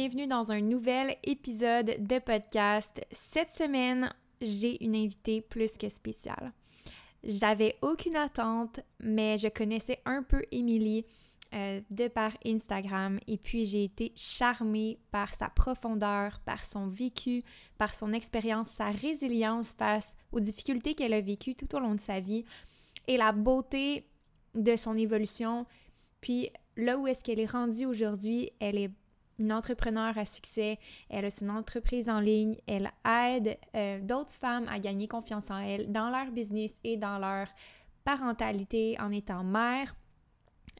Bienvenue dans un nouvel épisode de podcast. Cette semaine, j'ai une invitée plus que spéciale. J'avais aucune attente, mais je connaissais un peu Émilie euh, de par Instagram et puis j'ai été charmée par sa profondeur, par son vécu, par son expérience, sa résilience face aux difficultés qu'elle a vécues tout au long de sa vie et la beauté de son évolution. Puis là où est-ce qu'elle est rendue aujourd'hui, elle est une entrepreneur à succès, elle a son entreprise en ligne, elle aide euh, d'autres femmes à gagner confiance en elles dans leur business et dans leur parentalité en étant mère.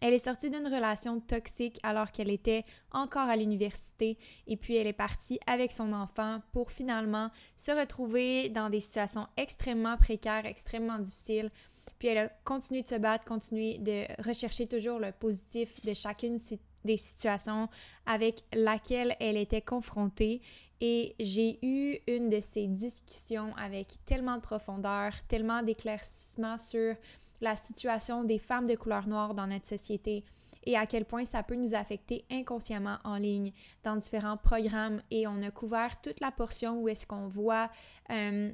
Elle est sortie d'une relation toxique alors qu'elle était encore à l'université et puis elle est partie avec son enfant pour finalement se retrouver dans des situations extrêmement précaires, extrêmement difficiles. Puis elle a continué de se battre, continué de rechercher toujours le positif de chacune des situations avec laquelle elle était confrontée. Et j'ai eu une de ces discussions avec tellement de profondeur, tellement d'éclaircissement sur la situation des femmes de couleur noire dans notre société et à quel point ça peut nous affecter inconsciemment en ligne dans différents programmes. Et on a couvert toute la portion où est-ce qu'on voit euh,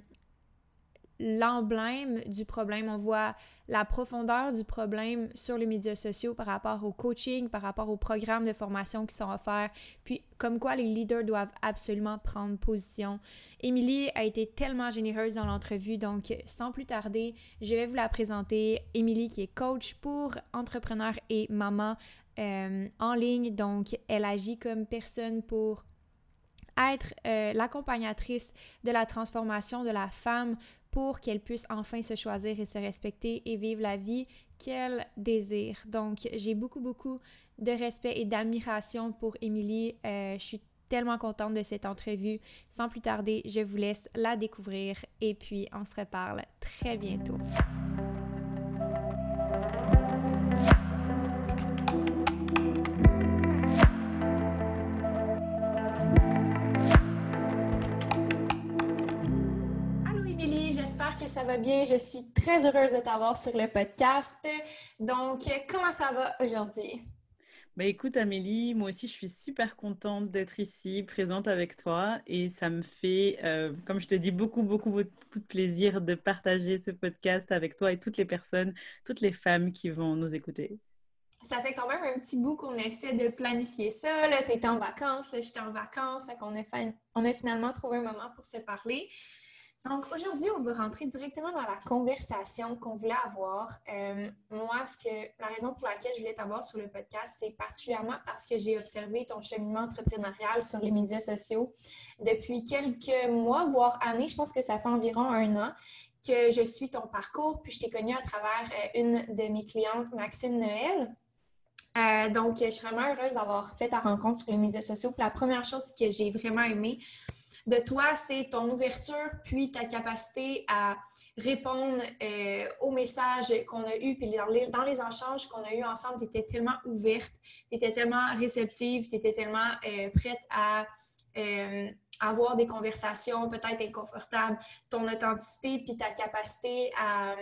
l'emblème du problème, on voit la profondeur du problème sur les médias sociaux par rapport au coaching, par rapport aux programmes de formation qui sont offerts, puis comme quoi les leaders doivent absolument prendre position. Émilie a été tellement généreuse dans l'entrevue, donc sans plus tarder, je vais vous la présenter. Émilie qui est coach pour entrepreneurs et maman euh, en ligne, donc elle agit comme personne pour être euh, l'accompagnatrice de la transformation de la femme pour qu'elle puisse enfin se choisir et se respecter et vivre la vie qu'elle désire. Donc, j'ai beaucoup, beaucoup de respect et d'admiration pour Émilie. Euh, je suis tellement contente de cette entrevue. Sans plus tarder, je vous laisse la découvrir et puis on se reparle très bientôt. Ça va bien? Je suis très heureuse de t'avoir sur le podcast. Donc, comment ça va aujourd'hui? Bah écoute Amélie, moi aussi je suis super contente d'être ici, présente avec toi et ça me fait, euh, comme je te dis, beaucoup, beaucoup, beaucoup de plaisir de partager ce podcast avec toi et toutes les personnes, toutes les femmes qui vont nous écouter. Ça fait quand même un petit bout qu'on essaie de planifier ça. Là, tu étais en vacances, là, j'étais en vacances, fait qu'on a, on a finalement trouvé un moment pour se parler. Donc aujourd'hui, on va rentrer directement dans la conversation qu'on voulait avoir. Euh, moi, ce que la raison pour laquelle je voulais t'avoir sur le podcast, c'est particulièrement parce que j'ai observé ton cheminement entrepreneurial sur les médias sociaux depuis quelques mois, voire années. Je pense que ça fait environ un an que je suis ton parcours, puis je t'ai connue à travers euh, une de mes clientes, Maxime Noël. Euh, donc, je suis vraiment heureuse d'avoir fait ta rencontre sur les médias sociaux. la première chose que j'ai vraiment aimée, de toi, c'est ton ouverture, puis ta capacité à répondre euh, aux messages qu'on a eus, puis dans les, dans échanges qu'on a eus ensemble, tu étais tellement ouverte, tu étais tellement réceptive, tu étais tellement euh, prête à euh, avoir des conversations peut-être inconfortables, ton authenticité, puis ta capacité à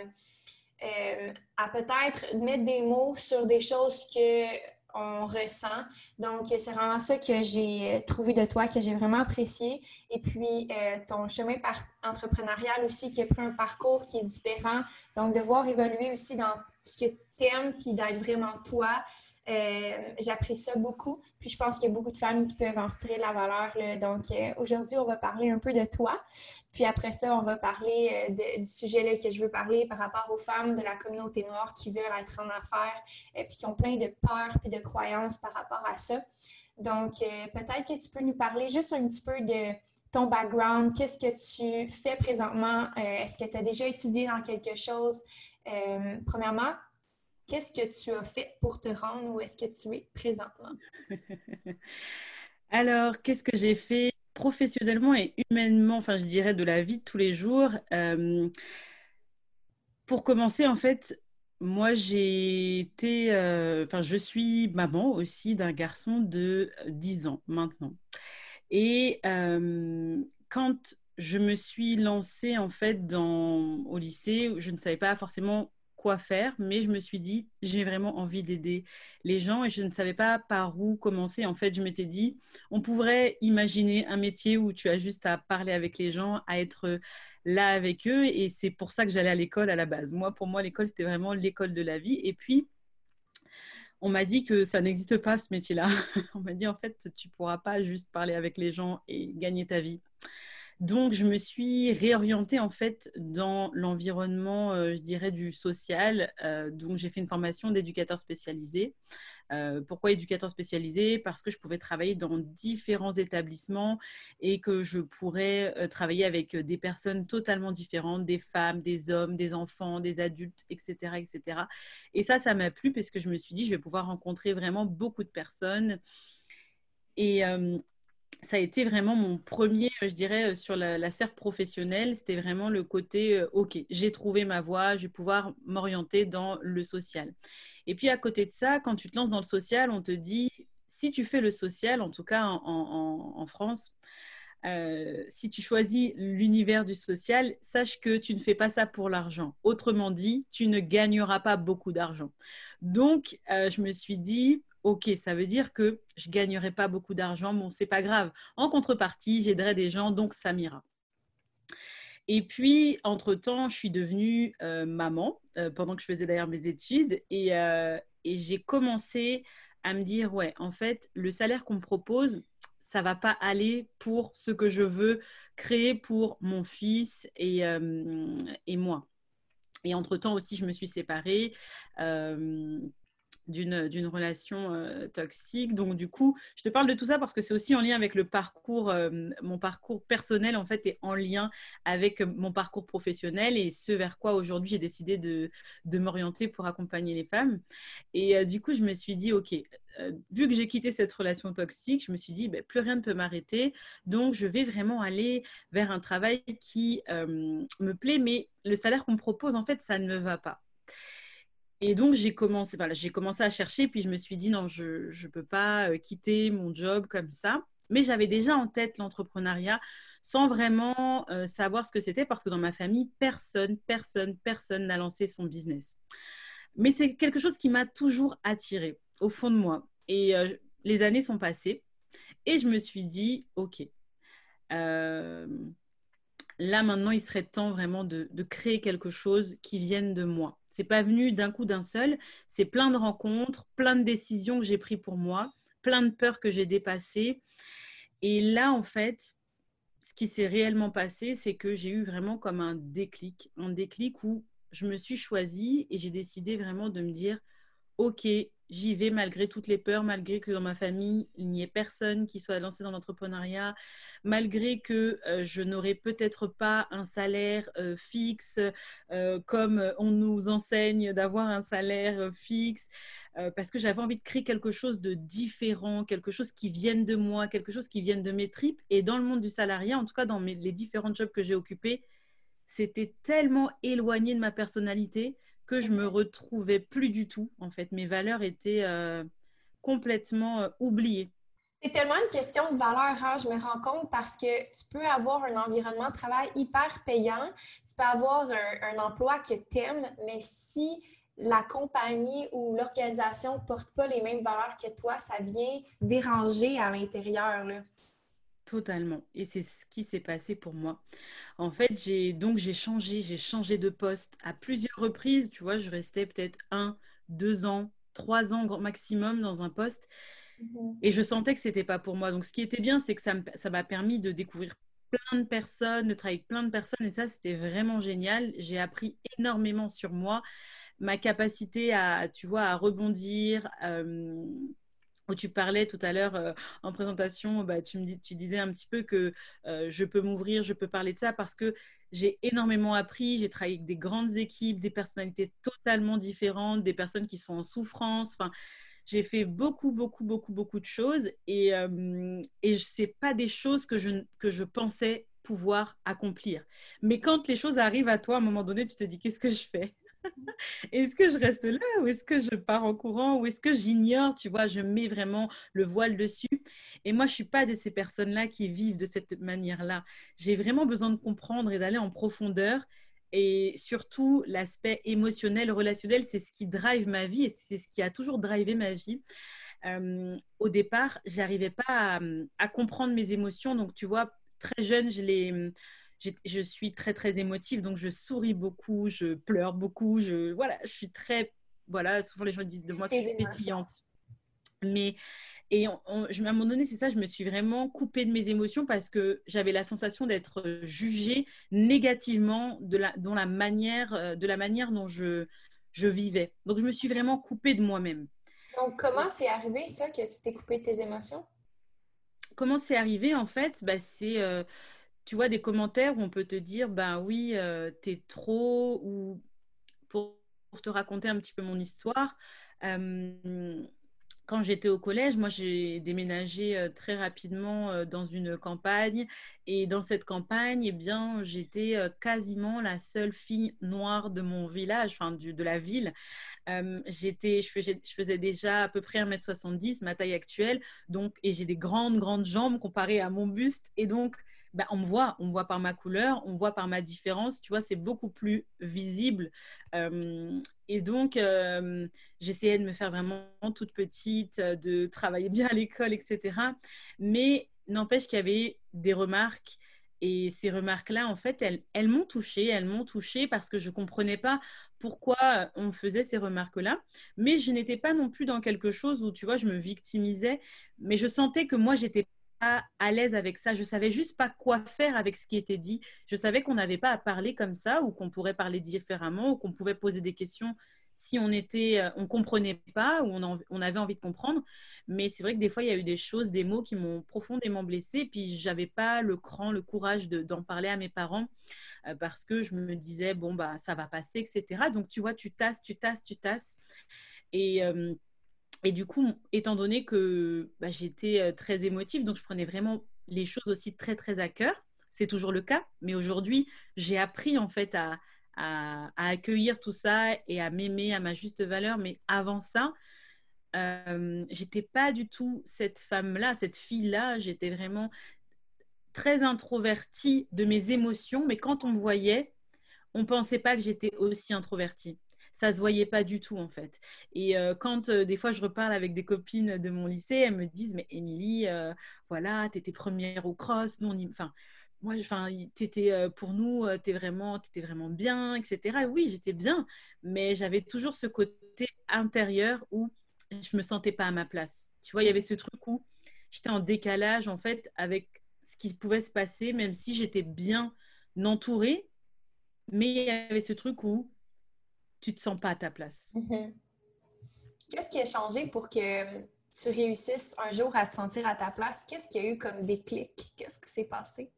peut-être mettre des mots sur des choses que on ressent. Donc, c'est vraiment ça que j'ai trouvé de toi, que j'ai vraiment apprécié. Et puis, euh, ton chemin par entrepreneurial aussi, qui a pris un parcours qui est différent. Donc, de voir évoluer aussi dans ce que tu aimes, puis d'être vraiment toi. Euh, j'apprécie ça beaucoup. Puis je pense qu'il y a beaucoup de femmes qui peuvent en retirer la valeur. Donc euh, aujourd'hui, on va parler un peu de toi. Puis après ça, on va parler euh, du sujet là, que je veux parler par rapport aux femmes de la communauté noire qui veulent être en affaires et puis qui ont plein de peurs et de croyances par rapport à ça. Donc peut-être que tu peux nous parler juste un petit peu de ton background, qu'est-ce que tu fais présentement, est-ce que tu as déjà étudié dans quelque chose? premièrement, qu'est-ce que tu as fait pour te rendre où est-ce que tu es présentement? Alors, qu'est-ce que j'ai fait professionnellement et humainement, enfin je dirais de la vie de tous les jours? Euh, Pour commencer, en fait, moi j'ai été, euh, enfin je suis maman aussi d'un garçon de 10 ans maintenant. Et euh, quand je me suis lancée en fait au lycée, je ne savais pas forcément faire, mais je me suis dit, j'ai vraiment envie d'aider les gens et je ne savais pas par où commencer. En fait, je m'étais dit, on pourrait imaginer un métier où tu as juste à parler avec les gens, à être là avec eux et c'est pour ça que j'allais à l'école à la base. Moi, pour moi, l'école, c'était vraiment l'école de la vie. Et puis, on m'a dit que ça n'existe pas ce métier-là. on m'a dit en fait, tu pourras pas juste parler avec les gens et gagner ta vie. Donc, je me suis réorientée en fait dans l'environnement, euh, je dirais, du social. Euh, donc, j'ai fait une formation d'éducateur spécialisé. Euh, pourquoi éducateur spécialisé? Parce que je pouvais travailler dans différents établissements et que je pourrais travailler avec des personnes totalement différentes, des femmes, des hommes, des enfants, des adultes, etc. etc. Et ça, ça m'a plu parce que je me suis dit, je vais pouvoir rencontrer vraiment beaucoup de personnes. Et ça a été vraiment mon premier, je dirais, euh, sur la, sphère professionnelle. C'était vraiment le côté, euh, OK, j'ai trouvé ma voie, je vais pouvoir m'orienter dans le social. Et puis à côté de ça, quand tu te lances dans le social, on te dit, si tu fais le social, en tout cas en, France, euh, si tu choisis l'univers du social, sache que tu ne fais pas ça pour l'argent. Autrement dit, tu ne gagneras pas beaucoup d'argent. Donc, je me suis dit, ok, ça veut dire que je gagnerai pas beaucoup d'argent, bon, c'est pas grave. En contrepartie, j'aiderai des gens, donc ça m'ira. Et puis, entre-temps, je suis devenue euh, maman euh, pendant que je faisais d'ailleurs mes études et, euh, et j'ai commencé à me dire, ouais, en fait, le salaire qu'on me propose, ça va pas aller pour ce que je veux créer pour mon fils et moi. Et entre-temps aussi, je me suis séparée d'une relation euh, toxique. Donc du coup, je te parle de tout ça parce que c'est aussi en lien avec le parcours, euh, mon parcours personnel en fait est en lien avec mon parcours professionnel et ce vers quoi aujourd'hui j'ai décidé de, de m'orienter pour accompagner les femmes. Et euh, du coup, je me suis dit, ok, vu que j'ai quitté cette relation toxique, je me suis dit, ben, plus rien ne peut m'arrêter. Donc, je vais vraiment aller vers un travail qui me plaît, mais le salaire qu'on me propose, en fait, ça ne me va pas. Et donc, j'ai commencé, commencé à chercher, puis je me suis dit, non, je ne peux pas euh, quitter mon job comme ça. Mais j'avais déjà en tête l'entrepreneuriat sans vraiment euh, savoir ce que c'était, parce que dans ma famille, personne, personne, personne n'a lancé son business. Mais c'est quelque chose qui m'a toujours attirée au fond de moi. Et euh, les années sont passées, et je me suis dit, OK, là maintenant, il serait temps vraiment de, créer quelque chose qui vienne de moi c'est pas venu d'un coup d'un seul. C'est plein de rencontres, plein de décisions que j'ai prises pour moi, plein de peurs que j'ai dépassées. Et là, en fait, ce qui s'est réellement passé, c'est que j'ai eu vraiment comme un déclic, un déclic où je me suis choisie et j'ai décidé vraiment de me dire, OK, j'y vais malgré toutes les peurs, malgré que dans ma famille, il n'y ait personne qui soit lancé dans l'entrepreneuriat, malgré que euh, je n'aurai peut-être pas un salaire euh, fixe euh, comme on nous enseigne d'avoir un salaire fixe, parce que j'avais envie de créer quelque chose de différent, quelque chose qui vienne de moi, quelque chose qui vienne de mes tripes. Et dans le monde du salariat, en tout cas dans les différents jobs que j'ai occupés, c'était tellement éloigné de ma personnalité que je me retrouvais plus du tout. En fait, mes valeurs étaient euh, complètement euh, oubliées. C'est tellement une question de valeur, hein, je me rends compte, parce que tu peux avoir un environnement de travail hyper payant, tu peux avoir un, emploi que tu aimes, mais si la compagnie ou l'organisation porte pas les mêmes valeurs que toi, ça vient déranger à l'intérieur. Totalement. Et c'est ce qui s'est passé pour moi. En fait, j'ai donc j'ai changé, j'ai changé de poste à plusieurs reprises. Tu vois, je restais peut-être un, deux ans, trois ans maximum dans un poste. Mhm. Et je sentais que c'était pas pour moi. Donc, ce qui était bien, c'est que ça m'a permis de découvrir plein de personnes, de travailler avec plein de personnes. Et ça, c'était vraiment génial. J'ai appris énormément sur moi, ma capacité à, tu vois, à rebondir. Euh, où tu parlais tout à l'heure euh, en présentation, bah, tu, disais un petit peu que euh, je peux m'ouvrir, je peux parler de ça parce que j'ai énormément appris, j'ai travaillé avec des grandes équipes, des personnalités totalement différentes, des personnes qui sont en souffrance. Enfin, j'ai fait beaucoup, beaucoup, beaucoup, beaucoup de choses et, euh, ce n'est pas des choses que je pensais pouvoir accomplir. Mais quand les choses arrivent à toi, à un moment donné, tu te dis, qu'est-ce que je fais? est-ce que je reste là ou est-ce que je pars en courant ou est-ce que j'ignore, tu vois, je mets vraiment le voile dessus? Et moi, je suis pas de ces personnes-là qui vivent de cette manière-là. J'ai vraiment besoin de comprendre et d'aller en profondeur et surtout, l'aspect émotionnel, relationnel, c'est ce qui drive ma vie et c'est ce qui a toujours drivé ma vie. Euh, au départ, j'arrivais pas à, comprendre mes émotions. Donc, tu vois, très jeune, je, les, je, suis très, très émotive. Donc, je souris beaucoup, je pleure beaucoup. Je, voilà, je suis très. Voilà, souvent les gens disent de moi que je suis pétillante. Mais et je, à un moment donné, c'est ça, je me suis vraiment coupée de mes émotions parce que j'avais la sensation d'être jugée négativement de la, dans la manière, euh, de la manière dont je, je vivais. Donc, je me suis vraiment coupée de moi-même. Donc, comment c'est arrivé ça que tu t'es coupée de tes émotions? Comment c'est arrivé en fait? Bah, c'est, euh, tu vois, des commentaires où on peut te dire, ben oui, euh, t'es trop, ou pour, te raconter un petit peu mon histoire. Quand j'étais au collège, moi j'ai déménagé euh, très rapidement euh, dans une campagne. Et dans cette campagne, eh bien, j'étais euh, quasiment la seule fille noire de mon village, enfin de la ville. j'étais, je faisais, je faisais déjà à peu près 1m70, ma taille actuelle, donc et j'ai des grandes grandes jambes comparées à mon buste. Et donc bah, on me voit, on me voit par ma couleur, on me voit par ma différence, tu vois, c'est beaucoup plus visible. Et donc, j'essayais de me faire vraiment toute petite, euh, de travailler bien à l'école, etc. Mais n'empêche qu'il y avait des remarques. Et ces remarques-là, en fait, elles, elles m'ont touchée, elles m'ont touchée parce que je ne comprenais pas pourquoi on faisait ces remarques-là. Mais je n'étais pas non plus dans quelque chose où, tu vois, je me victimisais, mais je sentais que moi, j'étais à l'aise avec ça. Je savais juste pas quoi faire avec ce qui était dit. Je savais qu'on n'avait pas à parler comme ça ou qu'on pourrait parler différemment ou qu'on pouvait poser des questions si on était, euh, on comprenait pas ou on, avait envie de comprendre. Mais c'est vrai que des fois, il y a eu des choses, des mots qui m'ont profondément blessée. Puis j'avais pas le cran, le courage d'en parler à mes parents euh, parce que je me disais bon bah ça va passer, etc. Donc tu vois, tu tasses, tu tasses, tu tasses. Et euh, et du coup, étant donné que bah, j'étais euh, très émotive, donc je prenais vraiment les choses aussi très, très à cœur. C'est toujours le cas, mais aujourd'hui, j'ai appris en fait à, accueillir tout ça et à m'aimer à ma juste valeur. Mais avant ça, euh, j'étais pas du tout cette femme-là, cette fille-là. J'étais vraiment très introvertie de mes émotions, mais quand on me voyait, on pensait pas que j'étais aussi introvertie ça se voyait pas du tout en fait. Et euh, quand euh, des fois je reparle avec des copines de mon lycée, elles me disent mais Émilie, euh, voilà, tu étais première au cross, nous on enfin moi enfin t'étais pour nous tu vraiment étais vraiment bien, etc. oui, j'étais bien, mais j'avais toujours ce côté intérieur où je me sentais pas à ma place. Tu vois, il y avait ce truc où j'étais en décalage en fait avec ce qui pouvait se passer, même si j'étais bien entourée, mais il y avait ce truc où tu te sens pas à ta place. Mhm. Qu'est-ce qui a changé pour que tu réussisses un jour à te sentir à ta place? Qu'est-ce qu'il y a eu comme déclic? Qu'est-ce qui s'est passé?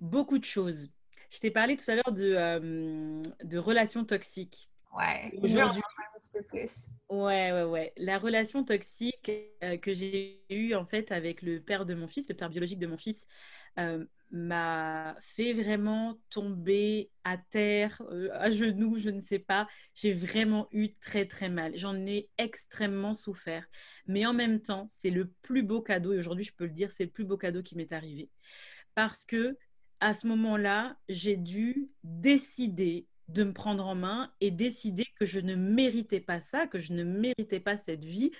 Beaucoup de choses. Je t'ai parlé tout à l'heure de, euh, de relations toxiques. Ouais, aujourd'hui. un petit peu plus. Ouais, ouais, ouais. La relation toxique euh, que j'ai eue en fait avec le père de mon fils, le père biologique de mon fils, euh, m'a fait vraiment tomber à terre, euh, à genoux, je ne sais pas. J'ai vraiment eu très très mal. J'en ai extrêmement souffert. Mais en même temps, c'est le plus beau cadeau, et aujourd'hui je peux le dire, c'est le plus beau cadeau qui m'est arrivé. Parce que à ce moment-là, j'ai dû décider de me prendre en main et décider que je ne méritais pas ça, que je ne méritais pas cette vie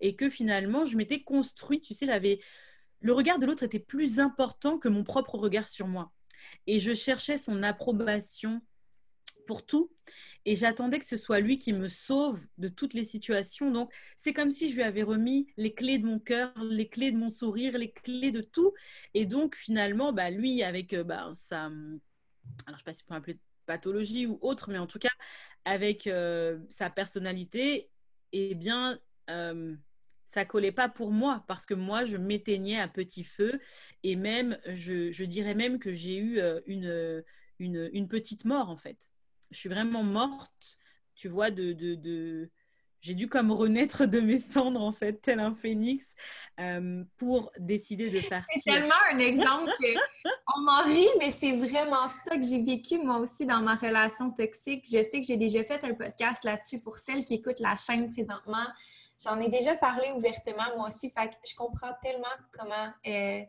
et que finalement je m'étais construite, tu sais, j'avais le regard de l'autre était plus important que mon propre regard sur moi. Et je cherchais son approbation pour tout. Et j'attendais que ce soit lui qui me sauve de toutes les situations. Donc, c'est comme si je lui avais remis les clés de mon cœur, les clés de mon sourire, les clés de tout. Et donc, finalement, bah, lui, avec euh, bah, sa... Alors, je ne sais pas si on peut appeler pathologie ou autre, mais en tout cas, avec euh, sa personnalité, eh bien, euh, ça collait pas pour moi parce que moi, je m'éteignais à petit feu et même, je, je dirais même que j'ai eu une, une, une, petite mort en fait je suis vraiment morte, tu vois, de, de, de... j'ai dû comme renaître de mes cendres, en fait, tel un phénix, euh, pour décider de partir. C'est tellement un exemple on m'en rit, mais c'est vraiment ça que j'ai vécu moi aussi dans ma relation toxique. Je sais que j'ai déjà fait un podcast là-dessus pour celles qui écoutent la chaîne présentement. J'en ai déjà parlé ouvertement moi aussi, fait je comprends tellement comment... Euh,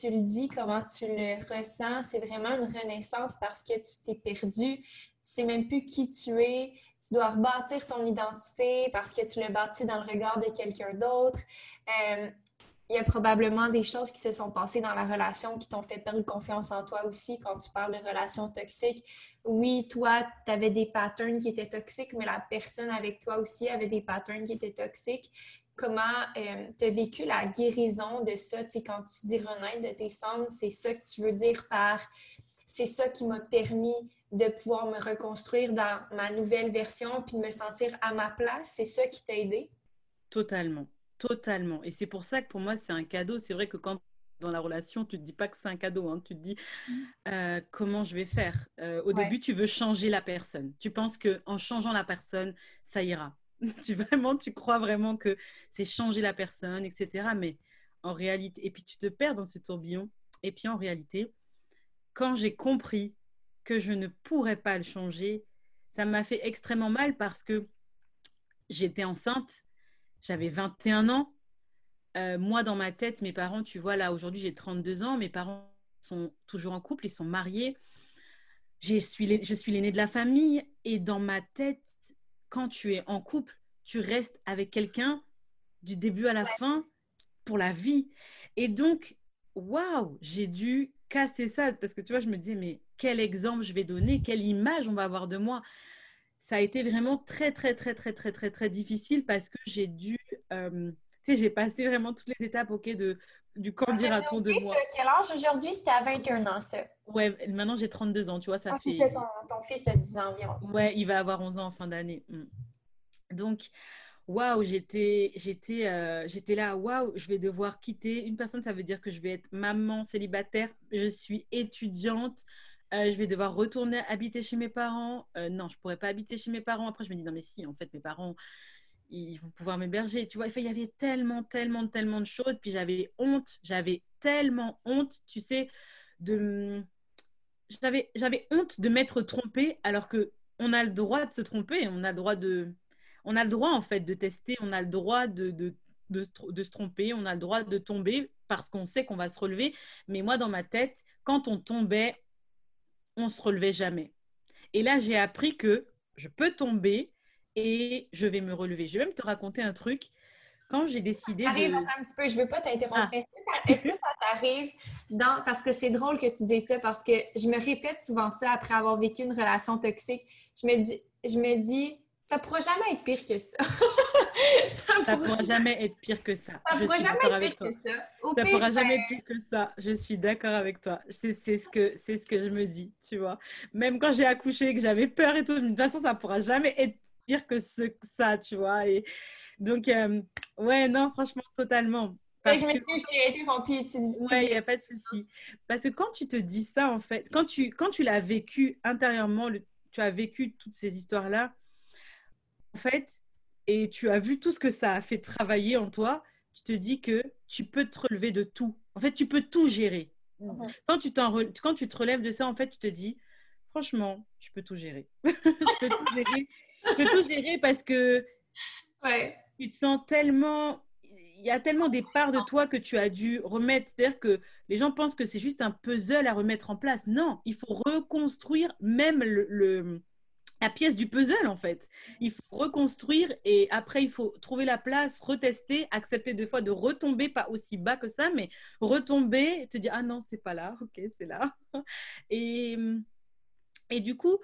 tu le dis, comment tu le ressens. C'est vraiment une renaissance parce que tu t'es perdu tu sais même plus qui tu es, tu dois rebâtir ton identité parce que tu l'as bâti dans le regard de quelqu'un d'autre. Euh, il y a probablement des choses qui se sont passées dans la relation qui t'ont fait perdre confiance en toi aussi quand tu parles de relations toxiques. Oui, toi, tu avais des patterns qui étaient toxiques, mais la personne avec toi aussi avait des patterns qui étaient toxiques. Comment euh, tu as vécu la guérison de ça? Tu sais, quand tu dis renaître de tes cendres, c'est ça que tu veux dire par c'est ça qui m'a permis de pouvoir me reconstruire dans ma nouvelle version puis de me sentir à ma place. C'est ça qui t'a aidé? Totalement, totalement. Et c'est pour ça que pour moi, c'est un cadeau. C'est vrai que quand dans la relation, tu ne te dis pas que c'est un cadeau. Hein. Tu te dis mm. euh, comment je vais faire? Euh, au début, tu veux changer la personne. Tu penses que en changeant la personne, ça ira. tu vraiment, tu crois vraiment que c'est changer la personne, etc. Mais en réalité, et puis tu te perds dans ce tourbillon. Et puis en réalité, quand j'ai compris que je ne pourrais pas le changer, ça m'a fait extrêmement mal parce que j'étais enceinte, j'avais 21 ans. Euh, moi, dans ma tête, mes parents, tu vois, là, aujourd'hui, j'ai 32 ans, mes parents sont toujours en couple, ils sont mariés. Je suis l'aîné de la famille et dans ma tête, quand tu es en couple, tu restes avec quelqu'un du début à la fin pour la vie. Et donc, waouh, j'ai dû casser ça parce que tu vois, je me disais, mais quel exemple je vais donner, quelle image on va avoir de moi. Ça a été vraiment très, très, très, très, très, très, très difficile parce que j'ai dû, euh, tu sais, j'ai passé vraiment toutes les étapes, ok, de, du quand dira-t-on de moi. Tu as quel âge? Aujourd'hui? C'était à 21 ans, ça. Ouais, maintenant j'ai 32 ans, tu vois, ça ah, fait... Ton, ton, fils a 10 ans environ. Ouais, il va avoir 11 ans en fin d'année. Mm. Donc, waouh, j'étais, j'étais, euh, j'étais là, waouh, je vais devoir quitter une personne, ça veut dire que je vais être maman célibataire, je suis étudiante, euh, je vais devoir retourner habiter chez mes parents. Euh, non, je pourrais pas habiter chez mes parents. Après, je me dis, non, mais si, en fait, mes parents, ils vont pouvoir m'héberger. Tu vois, il y avait tellement, tellement, tellement de choses. Puis j'avais honte, j'avais tellement honte, tu sais, de. J'avais, j'avais honte de m'être trompée alors que on a le droit de se tromper, on a le droit de on a le droit en fait de tester, on a le droit de, de, de, se tromper, on a le droit de tomber parce qu'on sait qu'on va se relever. Mais moi, dans ma tête, quand on tombait, on se relevait jamais. Et là, j'ai appris que je peux tomber et je vais me relever. Je vais même te raconter un truc. Quand j'ai décidé Allez, de... un petit peu, je ne veux pas t'interrompre. Ah. Est-ce que, ça t'arrive dans... Parce que c'est drôle que tu dises ça, parce que je me répète souvent ça après avoir vécu une relation toxique. Je me dis, je me dis ça pourra jamais être pire que ça. ça, pourra jamais être pire que ça. Ça je pourra jamais être pire que ça. ça pourra jamais être pire que ça. Je suis d'accord avec toi. C'est ce que ce que je me dis, tu vois. Même quand j'ai accouché, que j'avais peur et tout, de toute façon, ça pourra jamais être pire que, ce, ça, tu vois. Et donc, euh, ouais, non, franchement, totalement. Parce je m'excuse, que... j'ai été remplie. Ouais, il n'y a pas de souci. Parce que quand tu te dis ça, en fait, quand tu, quand tu l'as vécu intérieurement, tu as vécu toutes ces histoires-là, en fait, et tu as vu tout ce que ça a fait travailler en toi, tu te dis que tu peux te relever de tout. En fait, tu peux tout gérer. Mhm. Quand, tu quand tu te relèves de ça, en fait, tu te dis, franchement, je peux tout gérer. je peux tout gérer. Je peux tout gérer parce que ouais. tu te sens tellement... Il y a tellement des parts de toi que tu as dû remettre. C'est-à-dire que les gens pensent que c'est juste un puzzle à remettre en place. Non, il faut reconstruire même le la pièce du puzzle en fait. Il faut reconstruire et après il faut trouver la place, retester, accepter des fois de retomber pas aussi bas que ça, mais retomber, te dire ah non c'est pas là, ok c'est là. Et, et du coup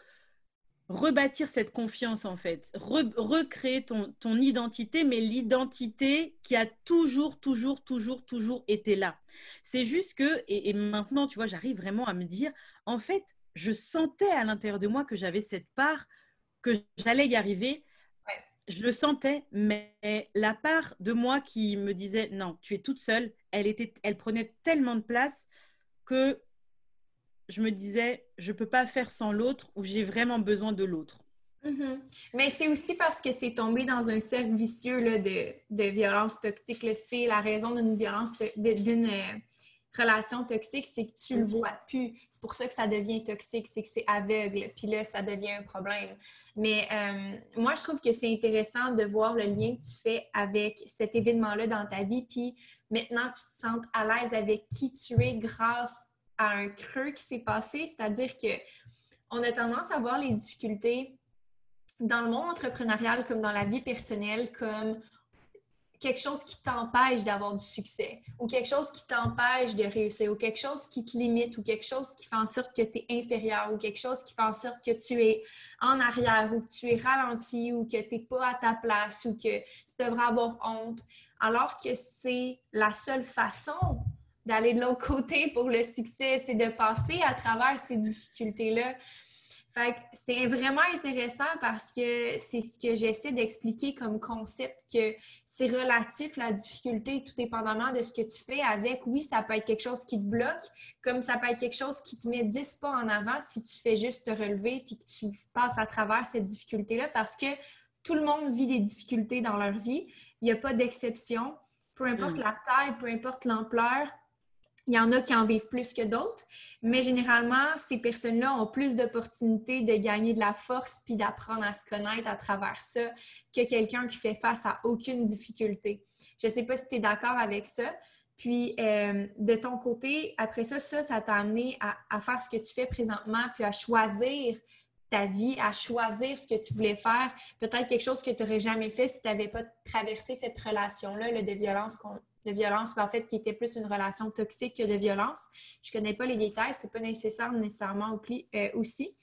rebâtir cette confiance en fait, recréer ton, ton identité, mais l'identité qui a toujours, toujours, toujours, toujours été là. C'est juste que, et, et maintenant tu vois, j'arrive vraiment à me dire, en fait, je sentais à l'intérieur de moi que j'avais cette part, que j'allais y arriver. Je le sentais, mais la part de moi qui me disait non, tu es toute seule, elle, était, elle prenait tellement de place que je me disais je ne peux pas faire sans l'autre ou j'ai vraiment besoin de l'autre. Mm-hmm. Mais c'est aussi parce que c'est tombé dans un cercle vicieux là, de, de violence toxique. C'est la raison d'une violence, d'une relation toxique, c'est que tu le vois plus. C'est pour ça que ça devient toxique, c'est que c'est aveugle. Puis là, ça devient un problème. Mais euh, moi, je trouve que c'est intéressant de voir le lien que tu fais avec cet événement-là dans ta vie. Puis maintenant, tu te sens à l'aise avec qui tu es grâce à un creux qui s'est passé. C'est-à-dire que on a tendance à voir les difficultés dans le monde entrepreneurial comme dans la vie personnelle comme quelque chose qui t'empêche d'avoir du succès ou quelque chose qui t'empêche de réussir ou quelque chose qui te limite ou quelque chose qui fait en sorte que tu es inférieur ou quelque chose qui fait en sorte que tu es en arrière ou que tu es ralenti ou que tu n'es pas à ta place ou que tu devrais avoir honte, alors que c'est la seule façon d'aller de l'autre côté pour le succès, c'est de passer à travers ces difficultés-là. Fait c'est vraiment intéressant parce que c'est ce que j'essaie d'expliquer comme concept, que c'est relatif la difficulté, tout dépendamment de ce que tu fais avec. Oui, ça peut être quelque chose qui te bloque, comme ça peut être quelque chose qui te met 10 pas en avant si tu fais juste te relever puis que tu passes à travers cette difficulté-là parce que tout le monde vit des difficultés dans leur vie. Il n'y a pas d'exception. Peu importe mm. la taille, peu importe l'ampleur, il y en a qui en vivent plus que d'autres, mais généralement, ces personnes-là ont plus d'opportunités de gagner de la force puis d'apprendre à se connaître à travers ça que quelqu'un qui fait face à aucune difficulté. Je ne sais pas si tu es d'accord avec ça. Puis, euh, de ton côté, après ça, ça, ça t'a amené à, faire ce que tu fais présentement, puis à choisir ta vie, à choisir ce que tu voulais faire. Peut-être quelque chose que tu n'aurais jamais fait si tu n'avais pas traversé cette relation-là de violence de violence, en fait, qui était plus une relation toxique que de violence. Je ne connais pas les détails, c'est pas nécessaire nécessairement euh, aussi.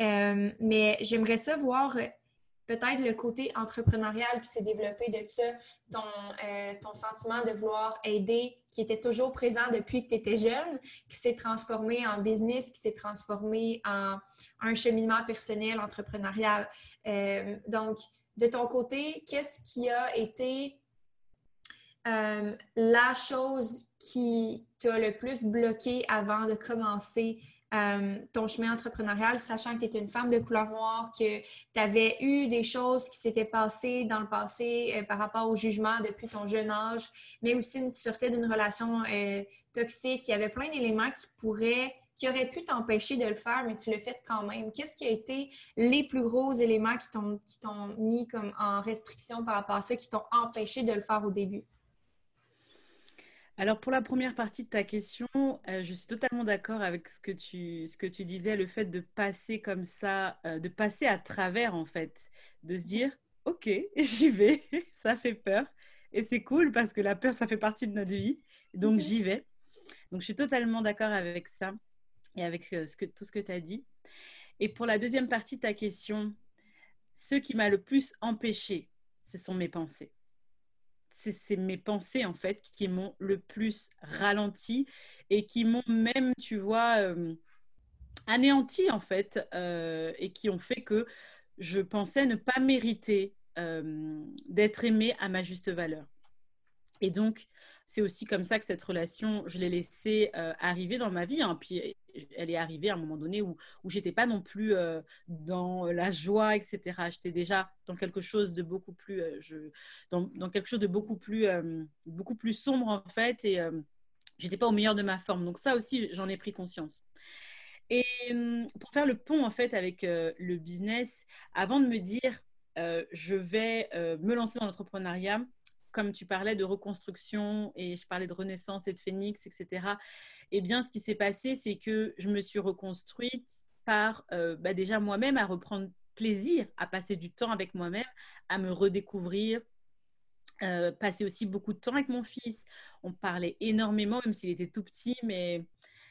Euh, mais j'aimerais ça voir euh, peut-être le côté entrepreneurial qui s'est développé de ça, ton, ton sentiment de vouloir aider, qui était toujours présent depuis que tu étais jeune, qui s'est transformé en business, qui s'est transformé en un cheminement personnel, entrepreneurial. donc, de ton côté, qu'est-ce qui a été euh, la chose qui t'a le plus bloqué avant de commencer euh, ton chemin entrepreneurial, sachant que tu étais une femme de couleur noire, que tu avais eu des choses qui s'étaient passées dans le passé euh, par rapport au jugement depuis ton jeune âge, mais aussi tu sortais d'une relation toxique. Il y avait plein d'éléments qui pourraient qui auraient pu t'empêcher de le faire, mais tu le fais quand même. Qu'est-ce qui a été les plus gros éléments qui t'ont mis comme en restriction par rapport à ça, qui t'ont empêché de le faire au début? Alors pour la première partie de ta question, euh, je suis totalement d'accord avec ce que, tu, ce que tu disais, le fait de passer comme ça, euh, de passer à travers en fait, de se dire, ok, j'y vais, ça fait peur, et c'est cool parce que la peur, ça fait partie de notre vie, donc j'y vais. Donc je suis totalement d'accord avec ça et avec euh, ce que, tout ce que tu as dit. Et pour la deuxième partie de ta question, ce qui m'a le plus empêché, ce sont mes pensées c'est mes pensées en fait qui m'ont le plus ralenti et qui m'ont même, tu vois, euh, anéanti en fait euh, et qui ont fait que je pensais ne pas mériter euh, d'être aimée à ma juste valeur. Et donc, c'est aussi comme ça que cette relation, je l'ai laissée euh, arriver dans ma vie. Hein. Puis elle est arrivée à un moment donné où, où j'étais pas non plus euh, dans la joie, etc. J'étais déjà dans quelque chose de beaucoup plus, euh, je, dans, dans, quelque chose de beaucoup plus, beaucoup plus sombre en fait. Et j'étais pas au meilleur de ma forme. Donc ça aussi, j'en ai pris conscience. Et hum, pour faire le pont en fait avec le business, avant de me dire je vais me lancer dans l'entrepreneuriat, comme tu parlais de reconstruction et je parlais de renaissance et de phénix, etc. Eh bien, ce qui s'est passé, c'est que je me suis reconstruite par euh, bah, déjà moi-même à reprendre plaisir à passer du temps avec moi-même, à me redécouvrir, euh, passer aussi beaucoup de temps avec mon fils. On parlait énormément, même s'il était tout petit, mais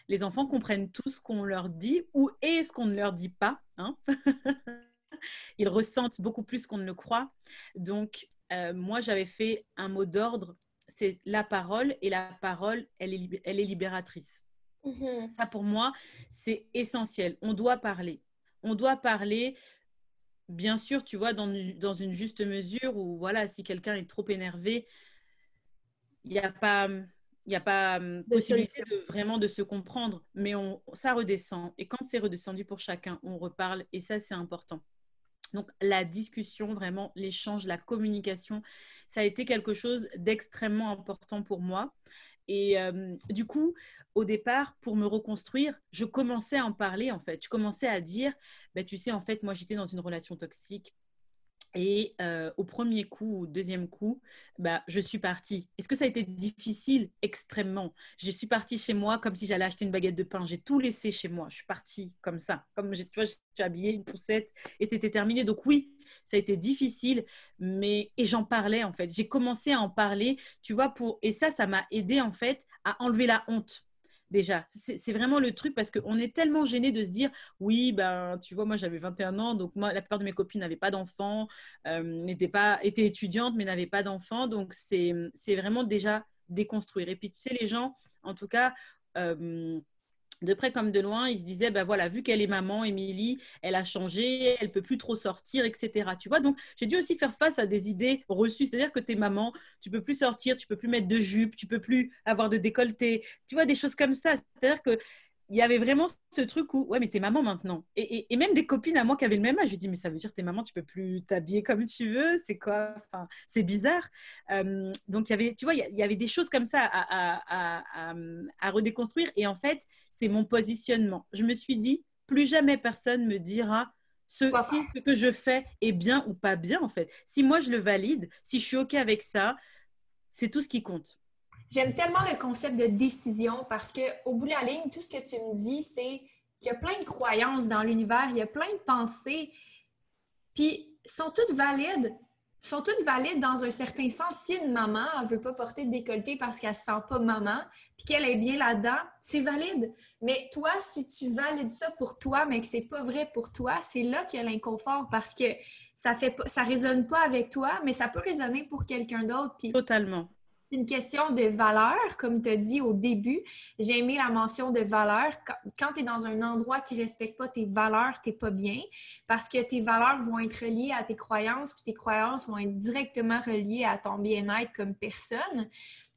les enfants comprennent tout ce qu'on leur dit ou est ce qu'on ne leur dit pas. Hein Ils ressentent beaucoup plus qu'on ne le croit. Donc, euh, moi, j'avais fait un mot d'ordre, c'est la parole, et la parole, elle est, elle est libératrice. Mm-hmm. Ça, pour moi, c'est essentiel. On doit parler. On doit parler bien sûr, tu vois, dans, dans une juste mesure où, voilà, si quelqu'un est trop énervé, il n'y a pas, il a pas hum, possibilité de, vraiment de se comprendre, mais on, ça redescend. Et quand c'est redescendu pour chacun, on reparle et ça, c'est important. Donc, la discussion, vraiment, l'échange, la communication, ça a été quelque chose d'extrêmement important pour moi. Et euh, du coup, au départ, pour me reconstruire, je commençais à en parler, en fait. Je commençais à dire, bah, tu sais, en fait, moi, j'étais dans une relation toxique. Et euh, au premier coup, au deuxième coup, bah, je suis partie. Est-ce que ça a été difficile? Extrêmement. Je suis partie chez moi comme si j'allais acheter une baguette de pain. J'ai tout laissé chez moi. Je suis partie comme ça. Comme tu vois, j'ai habillé une poussette et c'était terminé. Donc oui, ça a été difficile, mais et j'en parlais en fait. J'ai commencé à en parler, tu vois, pour et ça, ça m'a aidé en fait à enlever la honte déjà. C'est vraiment le truc parce qu'on est tellement gêné de se dire oui, ben, tu vois, moi j'avais 21 ans, donc moi, la plupart de mes copines n'avaient pas d'enfants, euh, n'étaient pas, étaient étudiantes, mais n'avaient pas d'enfants. Donc c'est vraiment déjà déconstruire. Et puis, tu sais, les gens, en tout cas, euh, de près comme de loin, ils se disaient, ben voilà, vu qu'elle est maman, Émilie, elle a changé, elle peut plus trop sortir, etc. Tu vois, donc j'ai dû aussi faire face à des idées reçues, c'est-à-dire que tu es maman, tu peux plus sortir, tu peux plus mettre de jupe, tu peux plus avoir de décolleté, tu vois, des choses comme ça. C'est-à-dire que il y avait vraiment ce truc où, ouais, mais t'es maman maintenant. Et, et, même des copines à moi qui avaient le même âge, je dis, mais ça veut dire que t'es maman, tu peux plus t'habiller comme tu veux, c'est quoi Enfin, c'est bizarre. Euh, donc, il y avait, tu vois, il y, avait des choses comme ça à, à, à, redéconstruire. Et en fait, c'est mon positionnement. Je me suis dit, plus jamais personne me dira ce, si ce que je fais est bien ou pas bien, en fait. Si moi, je le valide, si je suis OK avec ça, c'est tout ce qui compte. J'aime tellement le concept de décision parce qu'au bout de la ligne, tout ce que tu me dis, c'est qu'il y a plein de croyances dans l'univers, il y a plein de pensées, puis sont toutes valides. Sont toutes valides dans un certain sens. Si une maman ne veut pas porter de décolleté parce qu'elle ne se sent pas maman, puis qu'elle est bien là-dedans, c'est valide. Mais toi, si tu valides ça pour toi, mais que c'est pas vrai pour toi, c'est là qu'il y a l'inconfort parce que ça fait ça résonne pas avec toi, mais ça peut résonner pour quelqu'un d'autre. Totalement c'est une question de valeur, comme tu as dit au début. J'ai aimé la mention de valeur. Quand tu es dans un endroit qui ne respecte pas tes valeurs, tu n'es pas bien parce que tes valeurs vont être reliées à tes croyances, puis tes croyances vont être directement reliées à ton bien-être comme personne.